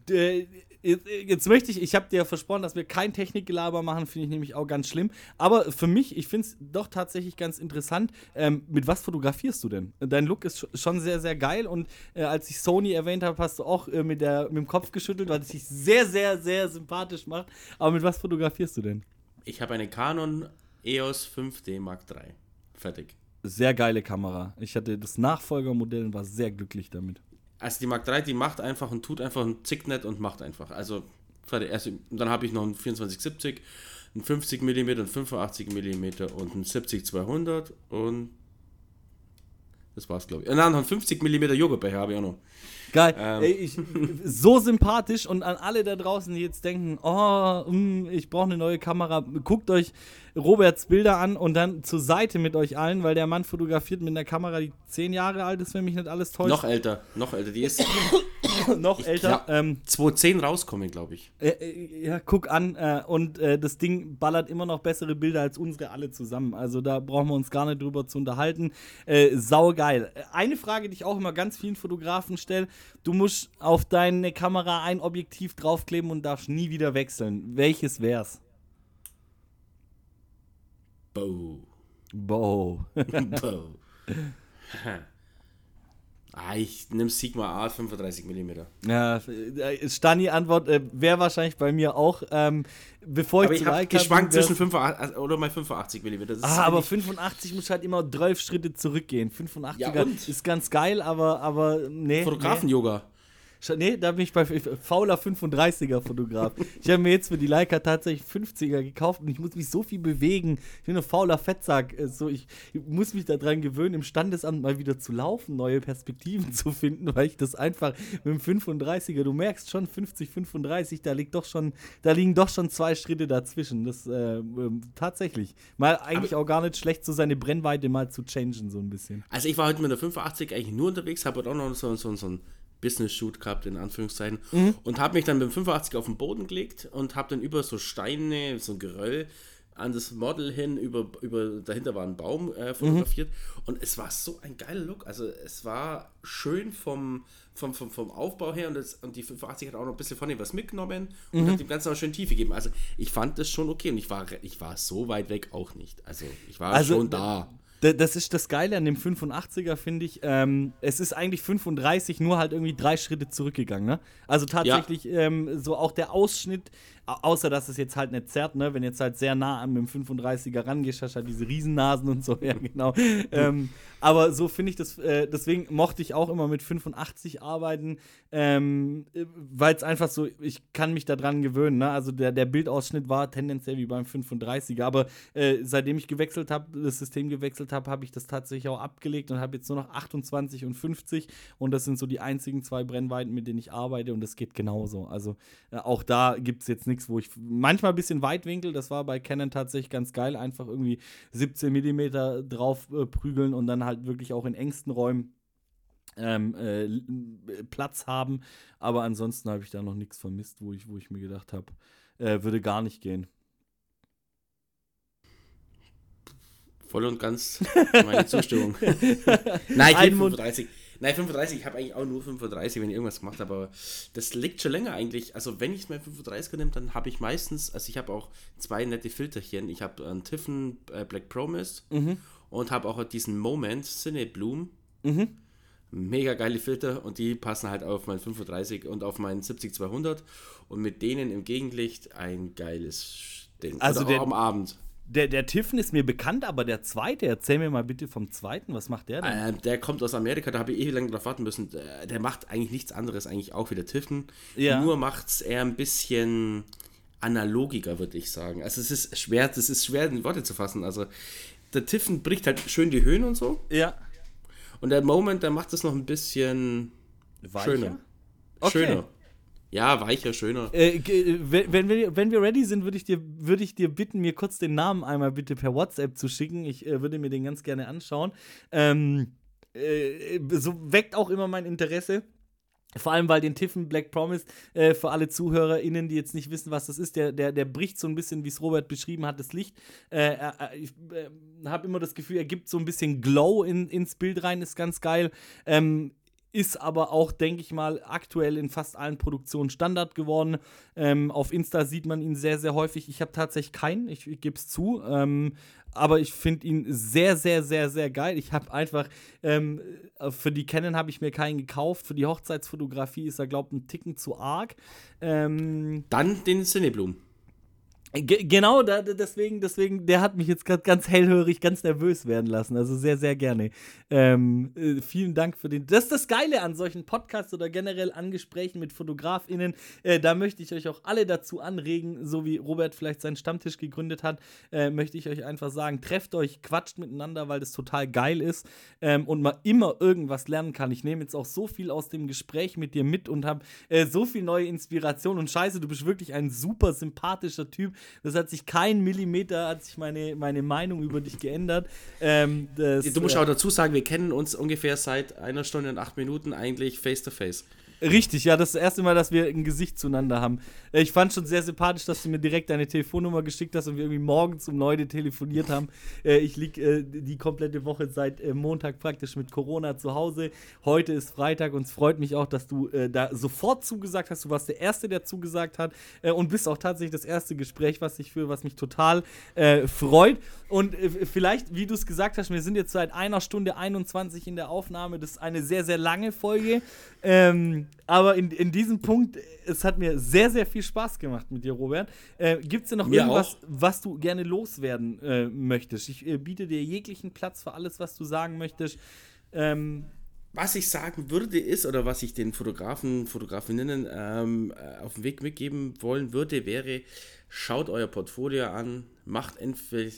d- jetzt, jetzt möchte ich, ich habe dir ja versprochen, dass wir kein Technikgelaber machen, finde ich nämlich auch ganz schlimm. Aber für mich, ich finde es doch tatsächlich ganz interessant. Ähm, mit was fotografierst du denn? Dein Look ist sch- schon sehr, sehr geil und äh, als ich Sony erwähnt habe, hast du auch äh, mit, der, mit dem Kopf geschüttelt, weil es dich sehr, sehr, sehr sympathisch macht. Aber mit was fotografierst du denn? Ich habe eine Canon EOS 5D Mark III. Fertig. Sehr geile Kamera. Ich hatte das Nachfolgermodell und war sehr glücklich damit. Also die Mark III, die macht einfach und tut einfach ein Zicknet und macht einfach. Also fertig. Also, dann habe ich noch einen 2470, einen 50 mm, einen 85 mm und einen 70-200 und das war's, glaube ich. Äh, Nein, noch einen 50 mm Joghurtbecher habe ich auch noch. Geil. Ähm. Ey, ich, so sympathisch und an alle da draußen, die jetzt denken, oh, mm, ich brauche eine neue Kamera, guckt euch Roberts Bilder an und dann zur Seite mit euch allen, weil der Mann fotografiert mit einer Kamera, die zehn Jahre alt ist, wenn mich nicht alles täuscht. Noch älter, noch älter. Die ist noch älter. glaub- Ähm, 2010 rauskommen, glaube ich. äh, äh, ja, guck an. Äh, und äh, das Ding ballert immer noch bessere Bilder als unsere alle zusammen. Also da brauchen wir uns gar nicht drüber zu unterhalten. Äh, saugeil. Eine Frage, die ich auch immer ganz vielen Fotografen stelle: Du musst auf deine Kamera ein Objektiv draufkleben und darfst nie wieder wechseln. Welches wär's? Bow. Bow. Bow. ah, ich nehme Sigma A 35 mm. ja, äh, Stani Antwort äh, wäre wahrscheinlich bei mir auch. Ähm, bevor Aber ich ich habe geschwankt zwischen 85 oder mal 85 mm. Ah, aber finde 85 muss halt immer 12 Schritte zurückgehen. 85er Ja, ist ganz geil, aber, aber nee. Fotografen-Yoga. Nee. Nee, da bin ich bei fauler 35er Fotograf. ich habe mir jetzt für die Leica tatsächlich 50er gekauft und ich muss mich so viel bewegen. Ich bin ein fauler Fettsack. Äh, So, ich, ich muss mich daran gewöhnen, im Standesamt mal wieder zu laufen, neue Perspektiven zu finden, weil ich das einfach mit dem 35er, du merkst schon 50, 35, da liegt doch schon, da liegen doch schon zwei Schritte dazwischen. Das äh, ähm, tatsächlich. Mal eigentlich auch gar nicht schlecht, so seine Brennweite mal zu changen, so ein bisschen. Also ich war heute mit der 85 eigentlich nur unterwegs, habe heute auch noch so, so, so ein Business-Shoot gehabt, in Anführungszeichen, Mhm. und habe mich dann mit dem 85 auf den Boden gelegt und habe dann über so Steine, so ein Geröll, an das Model hin, über, über dahinter war ein Baum äh, fotografiert und es war so ein geiler Look. Also es war schön vom, vom, vom, vom Aufbau her und, das, und die 85 hat auch noch ein bisschen von dem was mitgenommen und hat dem Ganzen auch schön Tiefe gegeben. Also ich fand das schon okay und ich war, ich war so weit weg auch nicht. Also ich war Also, schon da. Das ist das Geile an dem 85er, finde ich. Ähm, es ist eigentlich 35, nur halt irgendwie drei Schritte zurückgegangen. Ne? Also tatsächlich ja. ähm, so auch der Ausschnitt Außer, dass es jetzt halt nicht zerrt, ne? Wenn jetzt halt sehr nah an dem 35er rangehst, hast halt diese Riesennasen und so, ja, genau. ähm, aber so finde ich das, äh, deswegen mochte ich auch immer mit 85 arbeiten, ähm, weil es einfach so, ich kann mich daran gewöhnen, ne? Also der, der Bildausschnitt war tendenziell wie beim 35er, aber äh, seitdem ich gewechselt habe, das System gewechselt habe, habe ich das tatsächlich auch abgelegt und habe jetzt nur noch 28 und 50 und das sind so die einzigen zwei Brennweiten, mit denen ich arbeite und das geht genauso. Also äh, auch da gibt es jetzt nichts nichts, wo ich manchmal ein bisschen Weitwinkel, das war bei Canon tatsächlich ganz geil, einfach irgendwie 17 mm drauf äh, prügeln und dann halt wirklich auch in engsten Räumen ähm, äh, Platz haben. Aber ansonsten habe ich da noch nichts vermisst, wo ich, wo ich mir gedacht habe, äh, würde gar nicht gehen. Voll und ganz meine Zustimmung. Nein, ich 35. Nein, 35, ich habe eigentlich auch nur 35, wenn ich irgendwas gemacht habe, aber das liegt schon länger eigentlich. Also wenn ich es mal 35er nehme, dann habe ich meistens, also ich habe auch zwei nette Filterchen. Ich habe einen Tiffen äh, Black Promise mhm. und habe auch diesen Moment Cine Bloom. Mhm. Mega geile Filter und die passen halt auf mein 35 und auf meinen 70-200 und mit denen im Gegenlicht ein geiles Ding. Also Oder der, am Abend. Der, der Tiffen ist mir bekannt, aber der zweite, erzähl mir mal bitte vom zweiten, was macht der denn? Äh, der kommt aus Amerika, da habe ich eh lange drauf warten müssen. Der, der, macht eigentlich nichts anderes, eigentlich auch wie der Tiffen. Ja. Nur macht es eher ein bisschen analogiger, würde ich sagen. Also es ist schwer, das ist schwer in Worte zu fassen. Also der Tiffen bricht halt schön die Höhen und so. Ja. Und der Moment, der macht es noch ein bisschen Weicher? schöner. Okay. Schöner. Ja, weicher, schöner. Äh, wenn, wir, wenn wir ready sind, würde ich, dir, würd ich dir bitten, mir kurz den Namen einmal bitte per WhatsApp zu schicken. Ich äh, würde mir den ganz gerne anschauen. Ähm, äh, so weckt auch immer mein Interesse. Vor allem, weil den Tiffen Black Promise äh, für alle ZuhörerInnen, die jetzt nicht wissen, was das ist, der, der, der bricht so ein bisschen, wie es Robert beschrieben hat, das Licht. Äh, äh, ich äh, habe immer das Gefühl, er gibt so ein bisschen Glow in, ins Bild rein, ist ganz geil. Ähm, ist aber auch, denke ich mal, aktuell in fast allen Produktionen Standard geworden. Ähm, auf Insta sieht man ihn sehr, sehr häufig. Ich habe tatsächlich keinen, ich, ich gebe es zu. Ähm, aber ich finde ihn sehr, sehr, sehr, sehr geil. Ich habe einfach, ähm, für die Canon habe ich mir keinen gekauft. Für die Hochzeitsfotografie ist er, glaube ich, ein Ticken zu arg. Ähm, Dann den Cineblum. G genau, da, deswegen, deswegen, der hat mich jetzt gerade ganz hellhörig, ganz nervös werden lassen. Also sehr, sehr gerne. Ähm, äh, vielen Dank für den. Das ist das Geile an solchen Podcasts oder generell an Gesprächen mit FotografInnen. Äh, da möchte ich euch auch alle dazu anregen, so wie Robert vielleicht seinen Stammtisch gegründet hat, äh, möchte ich euch einfach sagen: trefft euch, quatscht miteinander, weil das total geil ist ähm, und man immer irgendwas lernen kann. Ich nehme jetzt auch so viel aus dem Gespräch mit dir mit und habe äh, so viel neue Inspiration. Und scheiße, du bist wirklich ein super sympathischer Typ das hat sich kein Millimeter, hat sich meine, meine Meinung über dich geändert. Ähm, das, du musst äh, auch dazu sagen, wir kennen uns ungefähr seit einer Stunde und acht Minuten eigentlich face to face. Richtig, ja, das ist das erste Mal, dass wir ein Gesicht zueinander haben. Äh, ich fand schon sehr sympathisch, dass du mir direkt deine Telefonnummer geschickt hast und wir irgendwie morgens um 9 telefoniert haben. Äh, ich liege äh, die komplette Woche seit Montag praktisch mit Corona zu Hause. Heute ist Freitag und es freut mich auch, dass du da sofort zugesagt hast. Du warst der Erste, der zugesagt hat und bist auch tatsächlich das erste Gespräch, was ich führe, was mich total freut. Und vielleicht, wie du es gesagt hast, wir sind jetzt seit einer Stunde 21 in der Aufnahme. Das ist eine sehr, sehr lange Folge. Ähm, aber in, in diesem Punkt, es hat mir sehr, sehr viel Spaß gemacht mit dir, Robert. Äh, Gibt es denn noch mir irgendwas, auch. was du gerne loswerden äh, möchtest? Ich äh, biete dir jeglichen Platz für alles, was du sagen möchtest. Ähm, was ich sagen würde, ist, oder was ich den Fotografen, Fotografinnen ähm, äh, auf den Weg mitgeben wollen würde, wäre, schaut euer Portfolio an, macht,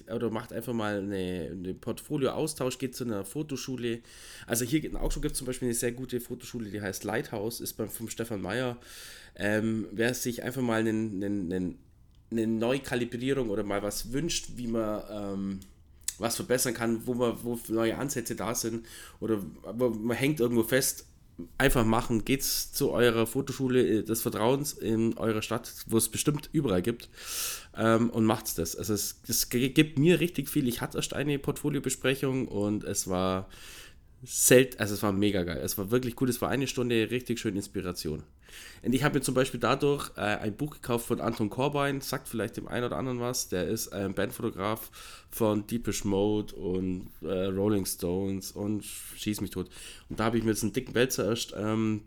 oder macht einfach mal eine, eine Portfolio-Austausch, geht zu einer Fotoschule. Also hier in Augsburg gibt es zum Beispiel eine sehr gute Fotoschule, die heißt Lighthouse, ist beim, vom Stefan Meyer. Ähm, wer sich einfach mal einen, einen, einen, eine Neukalibrierung oder mal was wünscht, wie man ähm, was verbessern kann, wo man, wo neue Ansätze da sind oder man hängt irgendwo fest. Einfach machen, geht's zu eurer Fotoschule des Vertrauens in eurer Stadt, wo es bestimmt überall gibt, ähm, und macht's das. Also es, es gibt mir richtig viel. Ich hatte erst eine Portfoliobesprechung und es war selten, also es war mega geil. Es war wirklich gut. Es war eine Stunde richtig schön Inspiration. Und ich habe mir zum Beispiel dadurch äh, ein Buch gekauft von Anton Corbijn, sagt vielleicht dem einen oder anderen was. Der ist ein Bandfotograf von Deepish Mode und äh, Rolling Stones und Schieß mich tot. Und da habe ich mir jetzt einen dicken Wälzer erst ähm,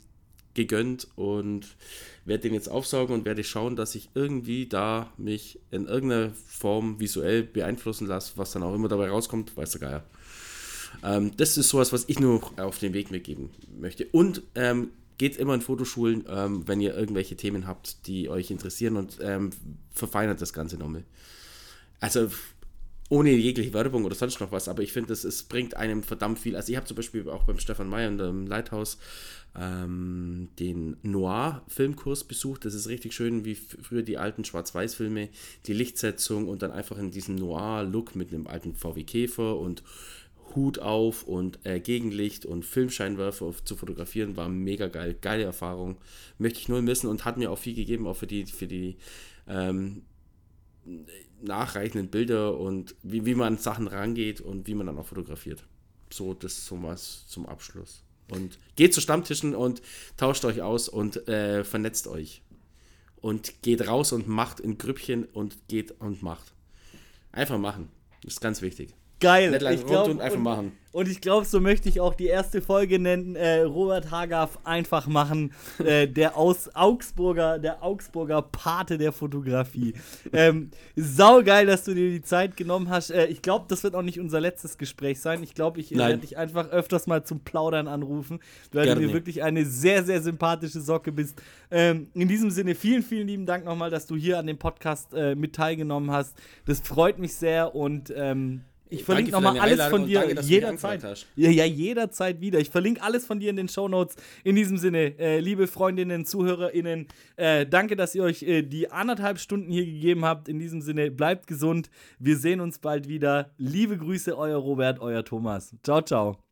gegönnt und werde den jetzt aufsaugen und werde schauen, dass ich irgendwie da mich in irgendeiner Form visuell beeinflussen lasse, was dann auch immer dabei rauskommt, weiß der Geier. Ähm, das ist sowas, was ich nur auf den Weg mitgeben möchte. Und ähm, geht immer in Fotoschulen, ähm, wenn ihr irgendwelche Themen habt, die euch interessieren und ähm, verfeinert das Ganze nochmal. Also ohne jegliche Werbung oder sonst noch was, aber ich finde, es bringt einem verdammt viel. Also ich habe zum Beispiel auch beim Stefan Meyer in dem Lighthouse ähm, den Noir-Filmkurs besucht. Das ist richtig schön, wie früher die alten Schwarz-Weiß-Filme, die Lichtsetzung und dann einfach in diesem Noir-Look mit einem alten VW Käfer und Hut auf und äh, Gegenlicht und Filmscheinwerfer zu fotografieren, war mega geil. Geile Erfahrung. Möchte ich null missen und hat mir auch viel gegeben, auch für die, für die ähm, nachreichenden Bilder und wie, wie man Sachen rangeht und wie man dann auch fotografiert. So, das so was zum Abschluss. Und geht zu Stammtischen und tauscht euch aus und äh, vernetzt euch. Und geht raus und macht in Grüppchen und geht und macht. Einfach machen. Das ist ganz wichtig. Geil. Ich glaub, und einfach und, machen. Und ich glaube, so möchte ich auch die erste Folge nennen. Äh, Robert Hagaf einfach machen. Äh, der aus Augsburger, der Augsburger Pate der Fotografie. Ähm, saugeil, dass du dir die Zeit genommen hast. Äh, ich glaube, das wird auch nicht unser letztes Gespräch sein. Ich glaube, ich werde dich einfach öfters mal zum Plaudern anrufen, weil Gerne. du mir wirklich eine sehr, sehr sympathische Socke bist. Ähm, in diesem Sinne, vielen, vielen lieben Dank nochmal, dass du hier an dem Podcast äh, mit teilgenommen hast. Das freut mich sehr und ähm, ich verlinke nochmal alles von dir danke, jederzeit. Ja, ja, jederzeit wieder. Ich verlinke alles von dir in den Show Notes. In diesem Sinne, äh, liebe Freundinnen, ZuhörerInnen, äh, danke, dass ihr euch äh, die anderthalb Stunden hier gegeben habt. In diesem Sinne, bleibt gesund. Wir sehen uns bald wieder. Liebe Grüße, euer Robert, euer Thomas. Ciao, ciao.